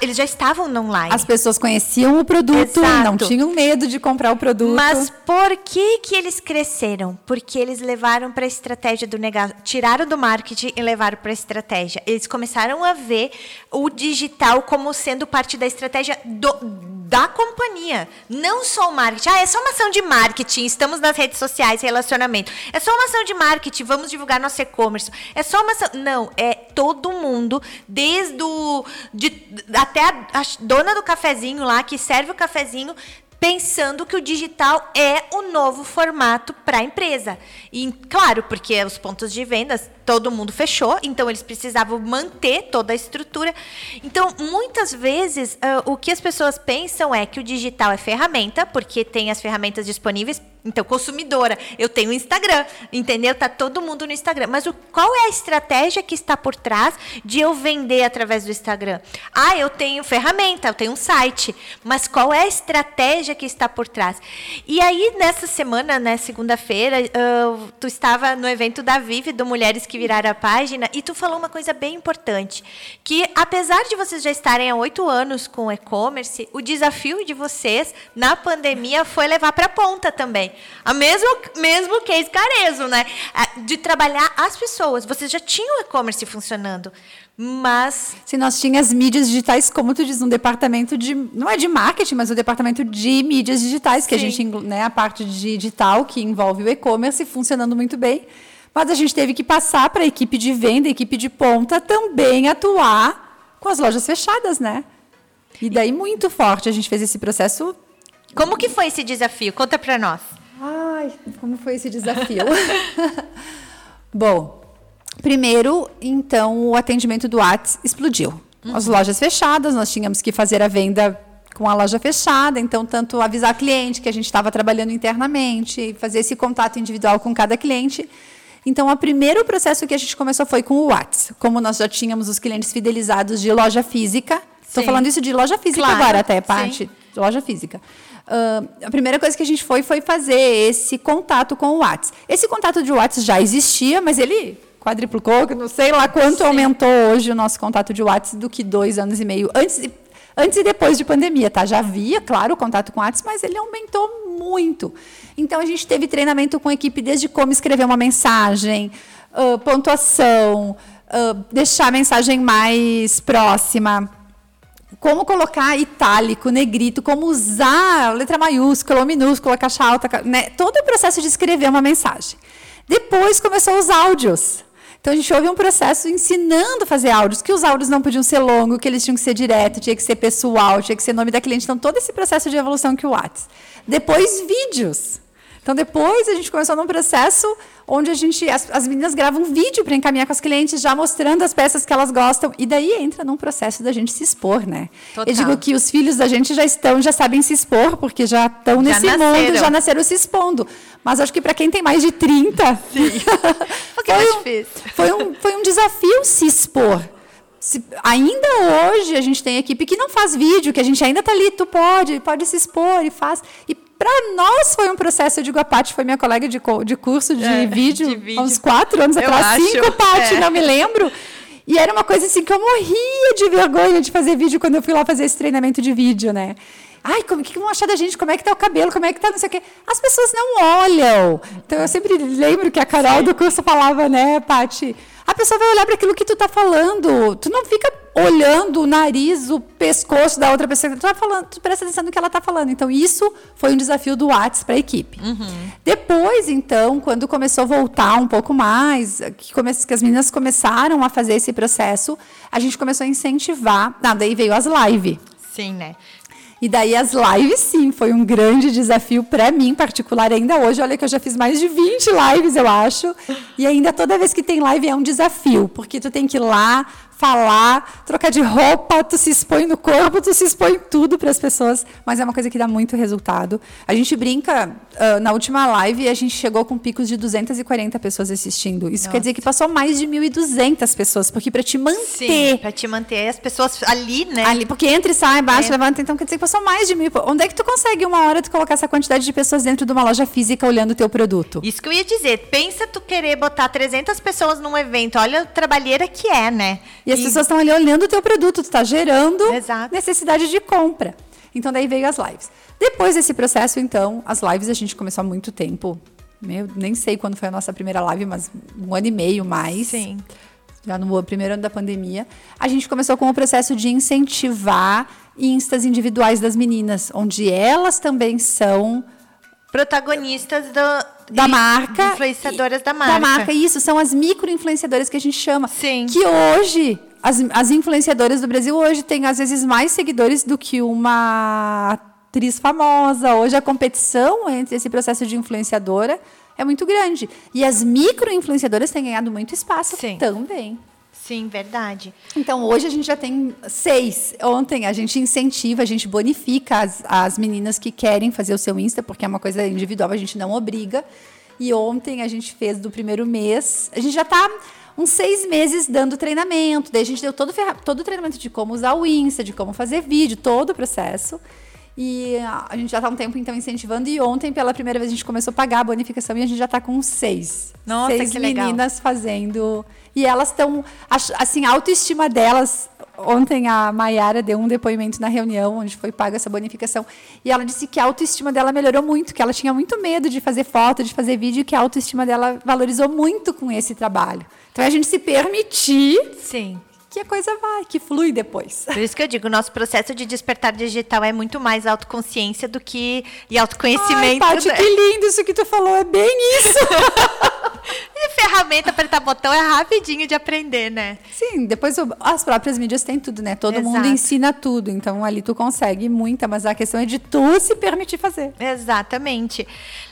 eles já estavam no online. As pessoas conheciam o produto, Exato. não tinham medo de comprar o produto. Mas por que que eles cresceram? Porque eles levaram para a estratégia do negócio, tiraram do marketing e levaram para a estratégia. Eles começaram a ver o digital como sendo parte da estratégia do, da companhia, não só o marketing. Ah, é só uma ação de marketing, estamos nas redes sociais, relacionamento. É só uma ação de marketing, vamos divulgar nosso e-commerce. É só uma ação... Não, é todo mundo, desde o... De, até a, a dona do cafezinho lá, que serve o cafezinho, pensando que o digital é o novo formato para a empresa. E claro, porque os pontos de vendas todo mundo fechou, então eles precisavam manter toda a estrutura. Então, muitas vezes, uh, o que as pessoas pensam é que o digital é ferramenta, porque tem as ferramentas disponíveis então, consumidora, eu tenho Instagram, entendeu? Tá todo mundo no Instagram. Mas o, qual é a estratégia que está por trás de eu vender através do Instagram? Ah, eu tenho ferramenta, eu tenho um site. Mas qual é a estratégia que está por trás? E aí, nessa semana, né, segunda-feira, uh, tu estava no evento da Vive, do Mulheres que Viraram a Página, e tu falou uma coisa bem importante. Que apesar de vocês já estarem há oito anos com e-commerce, o desafio de vocês na pandemia foi levar para a ponta também. A mesmo, mesmo case carezo, né? De trabalhar as pessoas. Vocês já tinham e-commerce funcionando. Mas. Se nós tínhamos mídias digitais, como tu diz, um departamento de. Não é de marketing, mas o um departamento de mídias digitais, que Sim. a gente, né, a parte digital que envolve o e-commerce funcionando muito bem. Mas a gente teve que passar para a equipe de venda, a equipe de ponta, também atuar com as lojas fechadas, né? E daí muito forte a gente fez esse processo. Como que foi esse desafio? Conta para nós. Ai, como foi esse desafio? Bom, primeiro, então, o atendimento do WhatsApp explodiu. Uhum. As lojas fechadas, nós tínhamos que fazer a venda com a loja fechada, então tanto avisar cliente que a gente estava trabalhando internamente, fazer esse contato individual com cada cliente. Então, o primeiro processo que a gente começou foi com o WhatsApp. Como nós já tínhamos os clientes fidelizados de loja física. Estou falando isso de loja física claro, agora até, parte loja física. Uh, a primeira coisa que a gente foi foi fazer esse contato com o WhatsApp. Esse contato de WhatsApp já existia, mas ele quadriplicou, não sei lá quanto Sim. aumentou hoje o nosso contato de WhatsApp do que dois anos e meio antes, antes e depois de pandemia, tá? Já havia, claro, o contato com WhatsApp, mas ele aumentou muito. Então a gente teve treinamento com a equipe desde como escrever uma mensagem, uh, pontuação, uh, deixar a mensagem mais próxima como colocar itálico, negrito, como usar letra maiúscula, minúscula, caixa alta, né? todo o processo de escrever uma mensagem. Depois começou os áudios. Então a gente houve um processo ensinando a fazer áudios, que os áudios não podiam ser longos, que eles tinham que ser direto, tinha que ser pessoal, tinha que ser nome da cliente. Então todo esse processo de evolução que o WhatsApp. Depois vídeos. Então, depois a gente começou num processo onde a gente, as, as meninas gravam um vídeo para encaminhar com as clientes, já mostrando as peças que elas gostam. E daí entra num processo da gente se expor, né? Total. Eu digo que os filhos da gente já estão, já sabem se expor, porque já estão nesse nasceram. mundo, já nasceram se expondo. Mas acho que para quem tem mais de 30, foi, um, foi, um, foi um desafio se expor. Se, ainda hoje a gente tem equipe que não faz vídeo, que a gente ainda está ali, tu pode, pode se expor e faz. E para nós foi um processo, eu digo, a Paty foi minha colega de, de curso de, é, vídeo, de vídeo, há uns quatro anos eu atrás, acho, cinco, Paty, é. não me lembro. E era uma coisa assim que eu morria de vergonha de fazer vídeo quando eu fui lá fazer esse treinamento de vídeo, né? Ai, como que vão achar da gente? Como é que tá o cabelo? Como é que tá não sei o quê? As pessoas não olham. Então eu sempre lembro que a Carol Sim. do curso falava, né, Paty? A pessoa vai olhar para aquilo que tu está falando. Tu não fica olhando o nariz, o pescoço da outra pessoa. Tu, tá falando, tu presta atenção no que ela está falando. Então, isso foi um desafio do WhatsApp para a equipe. Uhum. Depois, então, quando começou a voltar um pouco mais, que, come, que as meninas começaram a fazer esse processo, a gente começou a incentivar. Ah, daí veio as lives. Sim, né? E daí as lives, sim, foi um grande desafio para mim, em particular, ainda hoje. Olha que eu já fiz mais de 20 lives, eu acho. E ainda toda vez que tem live é um desafio, porque tu tem que ir lá, falar, trocar de roupa, tu se expõe no corpo, tu se expõe tudo para as pessoas, mas é uma coisa que dá muito resultado. A gente brinca, uh, na última live a gente chegou com picos de 240 pessoas assistindo. Isso Nossa. quer dizer que passou mais de 1.200 pessoas, porque para te manter... para te manter as pessoas ali, né? Ali, porque entra e sai, baixa, é. levanta, então quer dizer que passou mais de mil. Onde é que tu consegue uma hora de colocar essa quantidade de pessoas dentro de uma loja física olhando o teu produto? Isso que eu ia dizer. Pensa tu querer botar 300 pessoas num evento, olha a trabalheira que é, né? E as pessoas estão ali olhando o teu produto, tu está gerando Exato. necessidade de compra. Então daí veio as lives. Depois desse processo, então, as lives a gente começou há muito tempo. Meu, nem sei quando foi a nossa primeira live, mas um ano e meio mais. Sim. Já no primeiro ano da pandemia. A gente começou com o processo de incentivar instas individuais das meninas, onde elas também são protagonistas do, da marca. Influenciadoras da marca. Da marca, isso. São as micro-influenciadoras que a gente chama. Sim. Que hoje, as, as influenciadoras do Brasil hoje têm, às vezes, mais seguidores do que uma atriz famosa. Hoje, a competição entre esse processo de influenciadora é muito grande. E as micro-influenciadoras têm ganhado muito espaço Sim. também. Sim, verdade. Então, hoje a gente já tem seis. Ontem a gente incentiva, a gente bonifica as, as meninas que querem fazer o seu Insta, porque é uma coisa individual, a gente não obriga. E ontem a gente fez do primeiro mês. A gente já está uns seis meses dando treinamento. Daí a gente deu todo, todo o treinamento de como usar o Insta, de como fazer vídeo, todo o processo. E a gente já está um tempo, então, incentivando. E ontem, pela primeira vez, a gente começou a pagar a bonificação e a gente já está com seis. Nossa, seis que meninas legal. fazendo. E elas estão, assim, a autoestima delas. Ontem a Maiara deu um depoimento na reunião onde foi paga essa bonificação. E ela disse que a autoestima dela melhorou muito, que ela tinha muito medo de fazer foto, de fazer vídeo, e que a autoestima dela valorizou muito com esse trabalho. Então, é a gente se permitir Sim que a coisa vai, que flui depois. Por isso que eu digo, nosso processo de despertar digital é muito mais autoconsciência do que e autoconhecimento. Ai, Paty, que lindo isso que tu falou, é bem isso. e ferramenta apertar botão é rapidinho de aprender, né? Sim, depois as próprias mídias têm tudo, né? Todo Exato. mundo ensina tudo, então ali tu consegue muita, mas a questão é de tu se permitir fazer. Exatamente.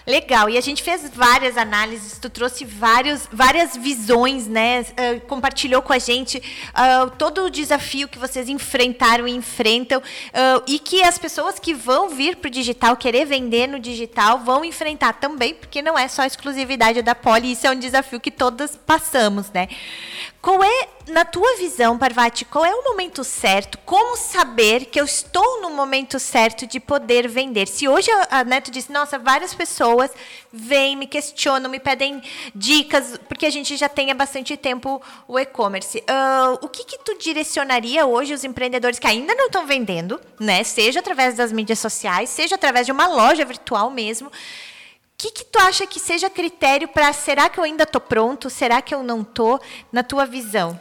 Legal. E a gente fez várias análises, tu trouxe vários, várias visões, né? Uh, compartilhou com a gente uh, todo o desafio que vocês enfrentaram e enfrentam. Uh, e que as pessoas que vão vir para o digital, querer vender no digital, vão enfrentar também, porque não é só exclusividade da Poli, isso é um desafio que todas passamos, né? Qual é, na tua visão, Parvati, qual é o momento certo? Como saber que eu estou no momento certo de poder vender? Se hoje a, Neto disse, nossa, várias pessoas vêm, me questionam, me pedem dicas, porque a gente já tem há bastante tempo o e-commerce. Uh, o que, que tu direcionaria hoje os empreendedores que ainda não estão vendendo, né? Seja através das mídias sociais, seja através de uma loja virtual mesmo que, que tu acha que seja critério para será que eu ainda estou pronto? Será que eu não estou? Na tua visão?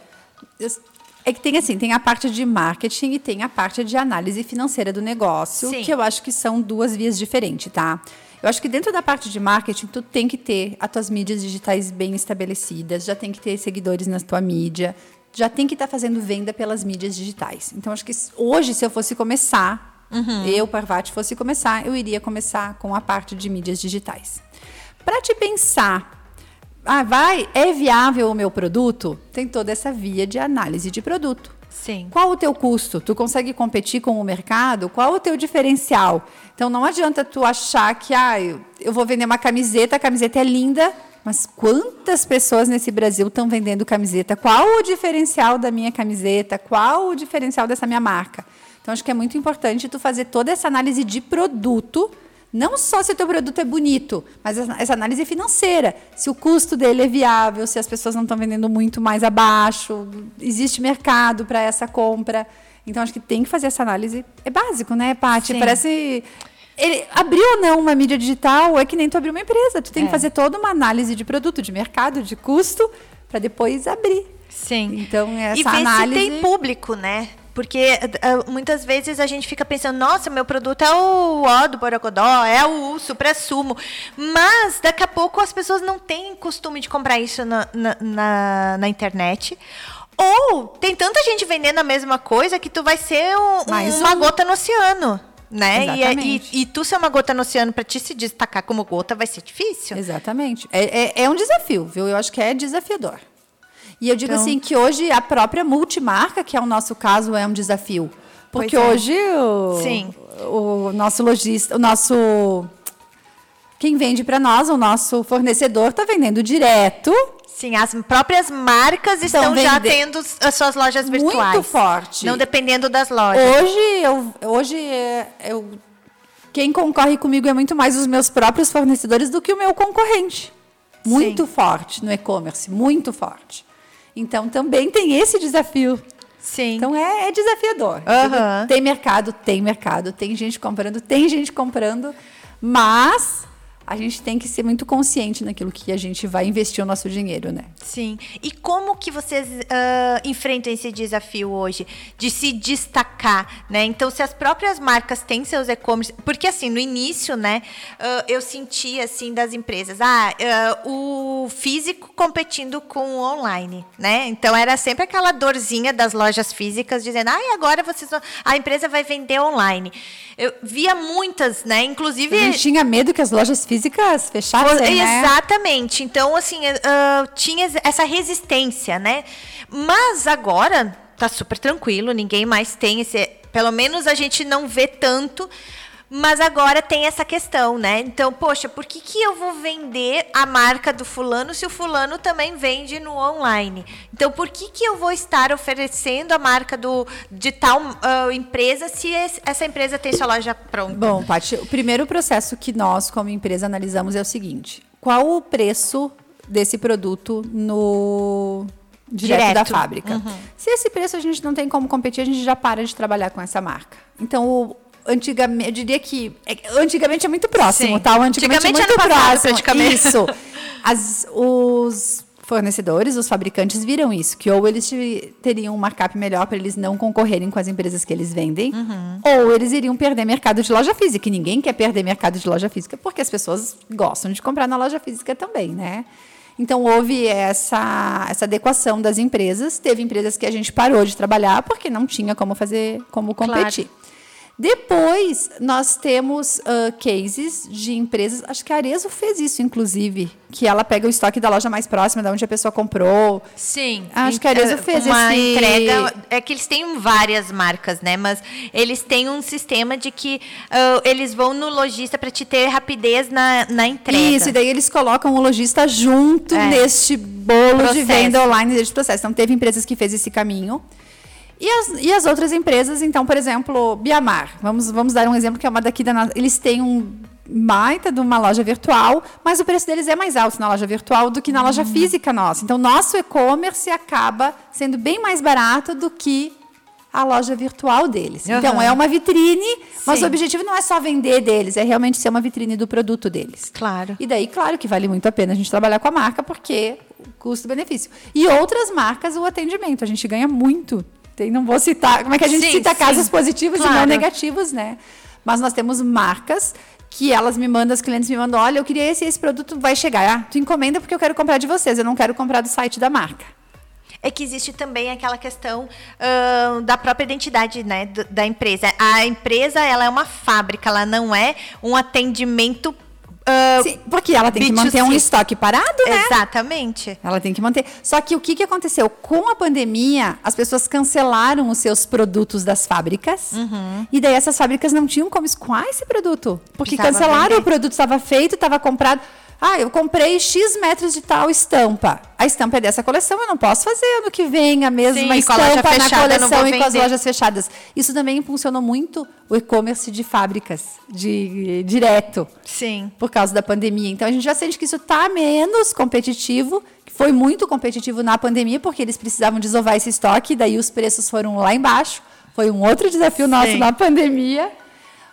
É que tem assim, tem a parte de marketing e tem a parte de análise financeira do negócio, Sim. que eu acho que são duas vias diferentes, tá? Eu acho que dentro da parte de marketing, tu tem que ter as tuas mídias digitais bem estabelecidas, já tem que ter seguidores na tua mídia, já tem que estar tá fazendo venda pelas mídias digitais. Então, acho que hoje, se eu fosse começar uhum. eu, Parvati, fosse começar, eu iria começar com a parte de mídias digitais. Para te pensar, ah, vai, é viável o meu produto? Tem toda essa via de análise de produto. Sim. Qual o teu custo? Tu consegue competir com o mercado? Qual o teu diferencial? Então não adianta tu achar que ah, eu vou vender uma camiseta, a camiseta é linda, mas quantas pessoas nesse Brasil estão vendendo camiseta? Qual o diferencial da minha camiseta? Qual o diferencial dessa minha marca? Então, acho que é muito importante tu fazer toda essa análise de produto, não só se o teu produto é bonito, mas essa análise financeira. Se o custo dele é viável, se as pessoas não estão vendendo muito mais abaixo, existe mercado para essa compra. Então, acho que tem que fazer essa análise. É básico, né, Paty? Parece... Ele abriu ou não uma mídia digital é que nem tu abrir uma empresa. Tu tem é. que fazer toda uma análise de produto, de mercado, de custo, para depois abrir. Sim. Então, essa e ver análise... se tem público, né? Porque uh, muitas vezes a gente fica pensando, nossa, meu produto é o ó do Borogodó, é o supra-sumo. Mas daqui a pouco as pessoas não têm costume de comprar isso na, na, na, na internet. Ou tem tanta gente vendendo a mesma coisa que tu vai ser um, uma um... gota no oceano. Né? E, é, e, e, tu ser uma gota no oceano para te se destacar como gota vai ser difícil. Exatamente. É, é, é um desafio, viu? Eu acho que é desafiador. E eu digo então... assim que hoje a própria multimarca, que é o nosso caso, é um desafio. Porque é. hoje o, Sim. o nosso lojista, o nosso quem vende para nós, o nosso fornecedor está vendendo direto. Sim, as próprias marcas estão, estão já tendo as suas lojas virtuais. Muito forte. Não dependendo das lojas. Hoje eu, hoje eu, quem concorre comigo é muito mais os meus próprios fornecedores do que o meu concorrente. Muito Sim. forte no e-commerce, muito forte. Então também tem esse desafio. Sim. Então é, é desafiador. Uhum. Tem mercado, tem mercado, tem gente comprando, tem gente comprando, mas a gente tem que ser muito consciente naquilo que a gente vai investir o nosso dinheiro, né? Sim. E como que vocês uh, enfrentam esse desafio hoje de se destacar, né? Então, se as próprias marcas têm seus e-commerce, porque assim no início, né, uh, eu sentia assim das empresas, ah, uh, o físico competindo com o online, né? Então era sempre aquela dorzinha das lojas físicas dizendo, ah, e agora vocês, vão... a empresa vai vender online. Eu via muitas, né? Inclusive. A gente tinha medo que as lojas físicas físicas fechadas, né? Exatamente. Então, assim, uh, tinha essa resistência, né? Mas agora tá super tranquilo, ninguém mais tem esse. Pelo menos a gente não vê tanto mas agora tem essa questão, né? Então, poxa, por que, que eu vou vender a marca do fulano se o fulano também vende no online? Então, por que, que eu vou estar oferecendo a marca do, de tal uh, empresa se esse, essa empresa tem sua loja pronta? Bom, Paty, o primeiro processo que nós, como empresa, analisamos é o seguinte: qual o preço desse produto no direto, direto. da fábrica? Uhum. Se esse preço a gente não tem como competir, a gente já para de trabalhar com essa marca. Então, o, antigamente, eu diria que é, antigamente é muito próximo, Sim. tá? O antigamente, antigamente é muito próximo. Praticamente. Isso. As, os fornecedores, os fabricantes viram isso, que ou eles teriam um markup melhor para eles não concorrerem com as empresas que eles vendem, uhum. ou eles iriam perder mercado de loja física. E ninguém quer perder mercado de loja física porque as pessoas gostam de comprar na loja física também, né? Então houve essa, essa adequação das empresas. Teve empresas que a gente parou de trabalhar porque não tinha como fazer, como competir. Claro. Depois, nós temos uh, cases de empresas, acho que a Arezo fez isso, inclusive, que ela pega o estoque da loja mais próxima, da onde a pessoa comprou. Sim. Acho que a Arezo fez uma esse... entrega. É que eles têm várias marcas, né? Mas eles têm um sistema de que uh, eles vão no lojista para te ter rapidez na, na entrega. Isso, e daí eles colocam o lojista junto É. neste bolo de Processo. venda online deste processo. Então, teve empresas que fez esse caminho. E as, e as outras empresas, então, por exemplo, Biamar. Vamos, vamos dar um exemplo que é uma daqui da. Eles têm um baita de uma loja virtual, mas o preço deles é mais alto na loja virtual do que na loja física nossa. Então, nosso e-commerce acaba sendo bem mais barato do que a loja virtual deles. Então, Aham. é uma vitrine, mas Sim. o objetivo não é só vender deles, é realmente ser uma vitrine do produto deles. Claro. E daí, claro que vale muito a pena a gente trabalhar com a marca, porque custo-benefício. E outras marcas, o atendimento. A gente ganha muito. Tem, não vou citar. Como é que a gente Sim, cita sim. casos positivos e Claro. não negativos, né? Mas nós temos marcas que elas me mandam, os clientes me mandam, olha, eu queria esse, esse produto vai chegar. Ah, tu encomenda porque eu quero comprar de vocês, eu não quero comprar do site da marca. É que existe também aquela questão ahn, da própria identidade né, da empresa. A empresa ela é uma fábrica, ela não é um atendimento. Ah, Sim, porque ela tem que B2C. manter um estoque parado, né? Exatamente. Ela tem que manter. Só que o que, que aconteceu? Com a pandemia, as pessoas cancelaram os seus produtos das fábricas. E daí essas fábricas não tinham como escoar esse produto. Porque Precisava cancelaram, vender. o produto estava feito, estava comprado. Ah, eu comprei X metros de tal estampa. A estampa é dessa coleção, eu não posso fazer ano que vem a mesma Sim, com a estampa na coleção e com as lojas fechadas. Isso também impulsionou muito o e-commerce de fábricas, de direto Sim. por causa da pandemia. Então a gente já sente que isso está menos competitivo, que foi muito competitivo na pandemia, porque eles precisavam desovar esse estoque, daí os preços foram lá embaixo. Foi um outro desafio nosso Sim. na pandemia.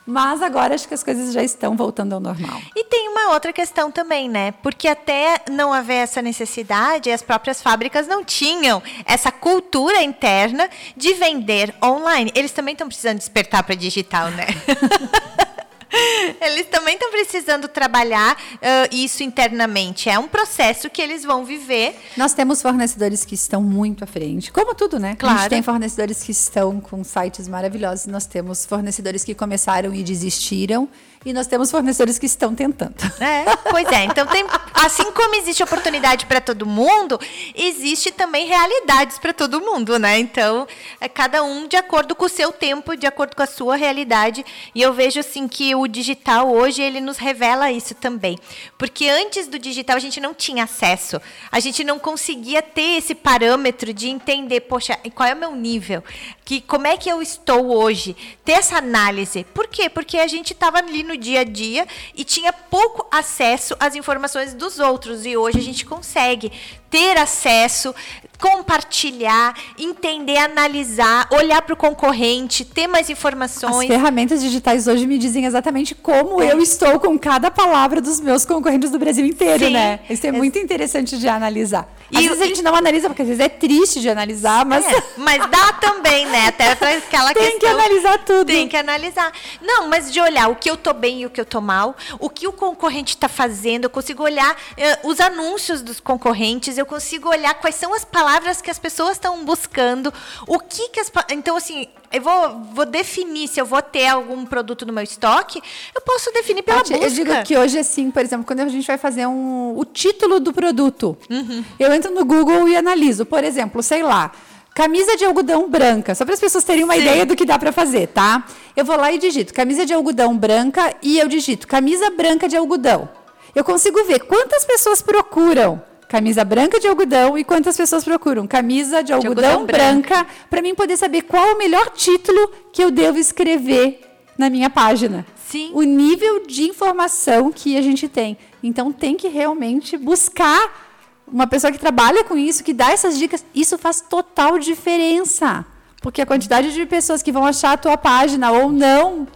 Mas agora acho que as coisas já estão voltando ao normal. E tem uma outra questão também, né? Porque até não haver essa necessidade, as próprias fábricas não tinham essa cultura interna de vender online. Eles também estão precisando despertar para digital, né? Eles também estão precisando trabalhar ah, isso internamente. É um processo que eles vão viver. Nós temos fornecedores que estão muito à frente, como tudo, né? A Claro. gente tem fornecedores que estão com sites maravilhosos, nós temos fornecedores que começaram e desistiram, e nós temos fornecedores que estão tentando. É, pois é. Então, tem, assim como existe oportunidade para todo mundo, existe também realidades para todo mundo, né? Então, é cada um de acordo com o seu tempo, de acordo com a sua realidade. E eu vejo assim que o digital hoje ele nos revela isso também, porque antes do digital a gente não tinha acesso, a gente não conseguia ter esse parâmetro de entender, poxa, qual é o meu nível, que como é que eu estou hoje, ter essa análise. Por quê? Porque a gente estava ali no dia a dia e tinha pouco acesso às informações dos outros. E hoje a gente consegue ter acesso, compartilhar, entender, analisar, olhar para o concorrente, ter mais As informações. ferramentas digitais hoje me dizem exatamente como eu estou com cada palavra dos meus concorrentes do Brasil inteiro, Sim. né? Isso é Ex- muito interessante de analisar. Às E- vezes a gente não analisa, porque às vezes é triste de analisar, mas É, mas dá também, né? Até aquela tem que questão. analisar tudo. Tem que analisar. Não, mas de olhar o que eu tô bem e o que eu tô mal, o que o concorrente está fazendo, eu consigo olhar eh, os anúncios dos concorrentes, eu consigo olhar quais são as palavras que as pessoas estão buscando, o que que as então assim, eu vou, vou definir se eu vou ter algum produto no meu estoque, eu posso definir pela Tati, busca. eu digo que hoje, assim, por exemplo, quando a gente vai fazer um, o título do produto, Uhum. eu entro no Google e analiso. Por exemplo, sei lá, camisa de algodão branca, só para as pessoas terem uma Sim. ideia do que dá para fazer, tá? Eu vou lá e digito camisa de algodão branca e eu digito camisa branca de algodão. Eu consigo ver quantas pessoas procuram camisa branca de algodão e quantas pessoas procuram camisa de algodão, algodão branca. para mim poder saber qual o melhor título que eu devo escrever na minha página Sim. o nível de informação que a gente tem. Então tem que realmente buscar uma pessoa que trabalha com isso, que dá essas dicas. Isso faz total diferença. Porque a quantidade de pessoas que vão achar a tua página ou não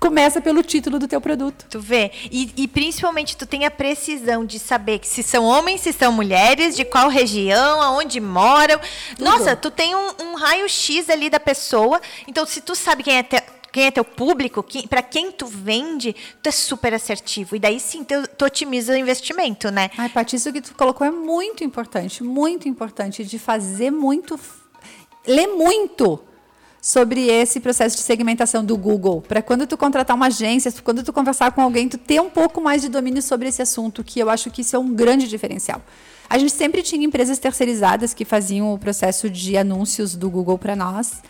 começa pelo título do teu produto. Tu vê? E, e principalmente tu tem a precisão de saber que se são homens, se são mulheres, de qual região, aonde moram. Nossa, tu tem um, um raio-x ali da pessoa. Então, se tu sabe quem é teu, quem é teu público, quem, para quem tu vende, tu é super assertivo. E daí sim, tu, tu otimiza o investimento, né? Ai, Paty, isso que tu colocou é muito importante, muito importante de fazer muito, ler muito. Sobre esse processo de segmentação do Google, para quando tu contratar uma agência, quando tu conversar com alguém, tu ter um pouco mais de domínio sobre esse assunto, que eu acho que isso é um grande diferencial. A gente sempre tinha empresas terceirizadas que faziam o processo de anúncios do Google para nós.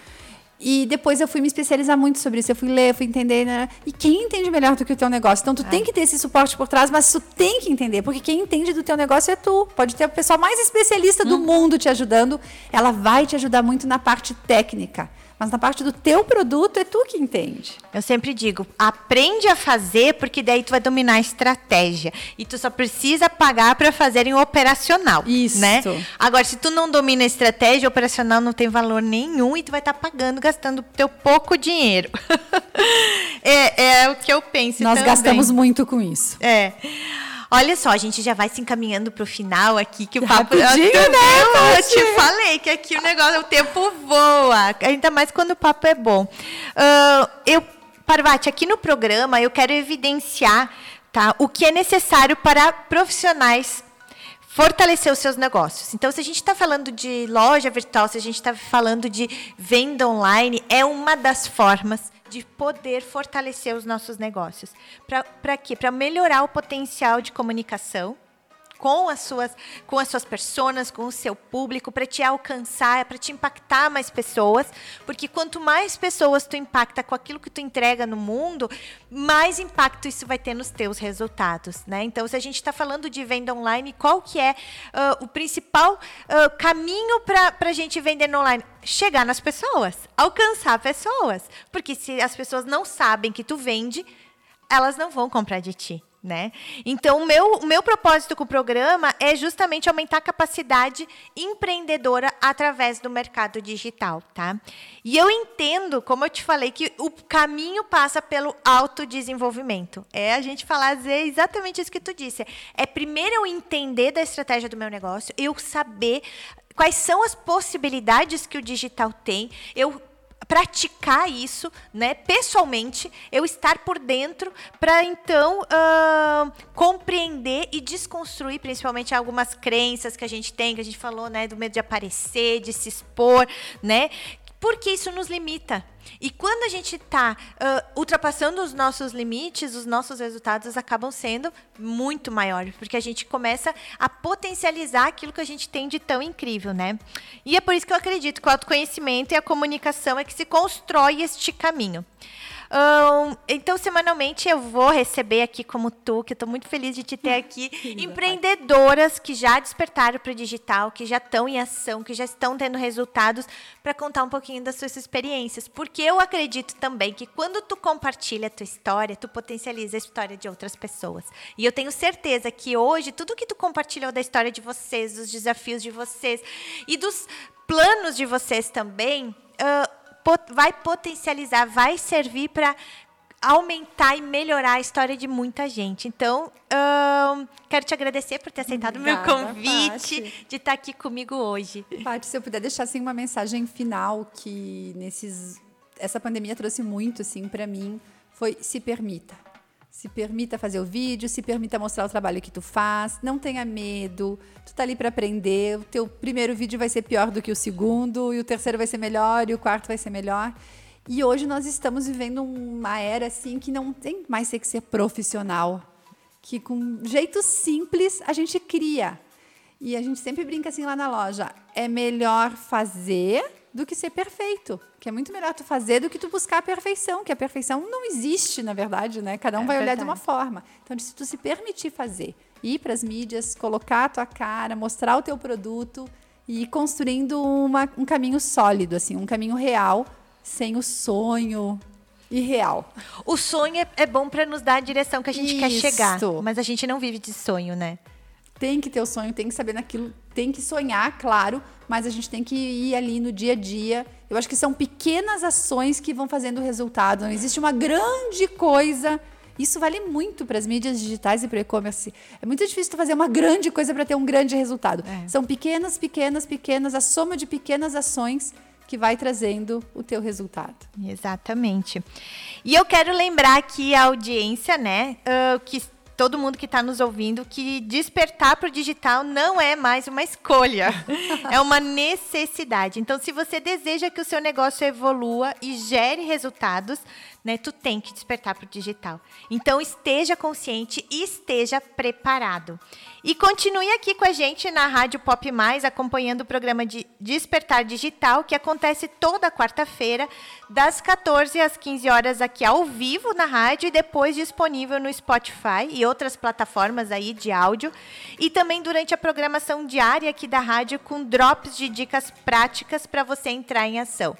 E depois eu fui me especializar muito sobre isso. Eu fui ler, fui entender. Né? E quem entende melhor do que o teu negócio? Então, tu é. tem que ter esse suporte por trás, mas tu tem que entender. Porque quem entende do teu negócio é tu. Pode ter a pessoa mais especialista do hum. mundo te ajudando. Ela vai te ajudar muito na parte técnica. Mas na parte do teu produto é tu que entende. Eu sempre digo, aprende a fazer porque daí tu vai dominar a estratégia e tu só precisa pagar para fazer em operacional, Isso. né? Agora se tu não domina a estratégia, operacional não tem valor nenhum e tu vai estar tá pagando, gastando teu pouco dinheiro. é, é o que eu penso Nós também. gastamos muito com isso. É. Olha só, a gente já vai se encaminhando para o final aqui, que o papo... Rapidinho, eu, né, eu te falei que aqui o negócio, o tempo voa, ainda mais quando o papo é bom. Uh, eu, Parvati, aqui no programa eu quero evidenciar tá, o que é necessário para profissionais fortalecer os seus negócios. Então, se a gente está falando de loja virtual, se a gente está falando de venda online, é uma das formas de poder fortalecer os nossos negócios. Para quê? Para melhorar o potencial de comunicação com as suas com as suas pessoas, com o seu público, para te alcançar, para te impactar mais pessoas, porque quanto mais pessoas tu impacta com aquilo que tu entrega no mundo, mais impacto isso vai ter nos teus resultados, né? Então, se a gente está falando de venda online, qual que é uh, o principal uh, caminho para a gente vender no online? Chegar nas pessoas, alcançar pessoas, porque se as pessoas não sabem que tu vende, elas não vão comprar de ti né? Então, o meu, meu propósito com o programa é justamente aumentar a capacidade empreendedora através do mercado digital, tá? E eu entendo, como eu te falei, que o caminho passa pelo autodesenvolvimento. É a gente falar é exatamente isso que tu disse. É primeiro eu entender da estratégia do meu negócio, eu saber quais são as possibilidades que o digital tem, eu praticar isso, né, pessoalmente, eu estar por dentro para então uh, compreender e desconstruir, principalmente algumas crenças que a gente tem, que a gente falou, né, do medo de aparecer, de se expor, né, porque isso nos limita. E quando a gente está uh, ultrapassando os nossos limites, os nossos resultados acabam sendo muito maiores, porque a gente começa a potencializar aquilo que a gente tem de tão incrível, né? E é por isso que eu acredito que o autoconhecimento e a comunicação é que se constrói este caminho. Um, então, semanalmente eu vou receber aqui, como tu, que eu estou muito feliz de te ter aqui, empreendedoras que já despertaram para o digital, que já estão em ação, que já estão tendo resultados, para contar um pouquinho das suas experiências. Porque eu acredito também que quando tu compartilha a tua história, tu potencializa a história de outras pessoas. E eu tenho certeza que hoje, tudo que tu compartilhou da história de vocês, dos desafios de vocês e dos planos de vocês também. Uh, vai potencializar, vai servir para aumentar e melhorar a história de muita gente. Então, quero te agradecer por ter aceitado o meu convite de estar aqui comigo hoje. Paty, se eu puder deixar assim uma mensagem final que nesses essa pandemia trouxe muito assim para mim, foi se permita. Se permita fazer o vídeo, se permita mostrar o trabalho que tu faz, não tenha medo. Tu tá ali para aprender. O teu primeiro vídeo vai ser pior do que o segundo, e o terceiro vai ser melhor, e o quarto vai ser melhor. E hoje nós estamos vivendo uma era assim que não tem mais que ser profissional, que com jeito simples a gente cria. E a gente sempre brinca assim lá na loja, é melhor fazer do que ser perfeito. Que é muito melhor tu fazer do que tu buscar a perfeição, que a perfeição não existe, na verdade, né? Cada um é vai verdade. olhar de uma forma. Então, se tu se permitir fazer, ir para as mídias, colocar a tua cara, mostrar o teu produto e ir construindo uma, um caminho sólido, assim, um caminho real, sem o sonho irreal. O sonho é, é bom para nos dar a direção que a gente Isso. quer chegar, mas a gente não vive de sonho, né? Tem que ter o sonho, tem que saber naquilo, tem que sonhar, claro, mas a gente tem que ir ali no dia a dia. Eu acho que são pequenas ações que vão fazendo o resultado. Não existe uma grande coisa. Isso vale muito para as mídias digitais e para o e-commerce. É muito difícil tu fazer uma grande coisa para ter um grande resultado. É. São pequenas, pequenas, pequenas, a soma de pequenas ações que vai trazendo o teu resultado. Exatamente. E eu quero lembrar aqui a audiência, né, uh, que todo mundo que está nos ouvindo que despertar para o digital não é mais uma escolha, é uma necessidade. Então, se você deseja que o seu negócio evolua e gere resultados, né, tu tem que despertar para o digital. Então, esteja consciente e esteja preparado. E continue aqui com a gente na Rádio Pop Mais, acompanhando o programa de Despertar Digital, que acontece toda quarta-feira, das 14 às 15 horas aqui ao vivo na rádio e depois disponível no Spotify e outras plataformas aí de áudio. E também durante a programação diária aqui da rádio com drops de dicas práticas para você entrar em ação.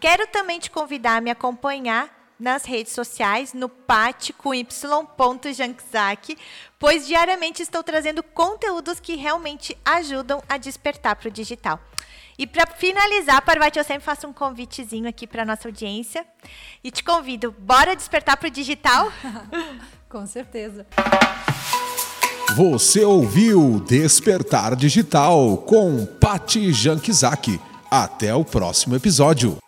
Quero também te convidar a me acompanhar nas redes sociais, no pat com y.jankzak, pois diariamente estou trazendo conteúdos que realmente ajudam a despertar para o digital. E para finalizar, Parvati, eu sempre faço um convitezinho aqui para nossa audiência e te convido, bora despertar para o digital? com certeza. Você ouviu Despertar Digital com Pati Jankizaki. Até o próximo episódio.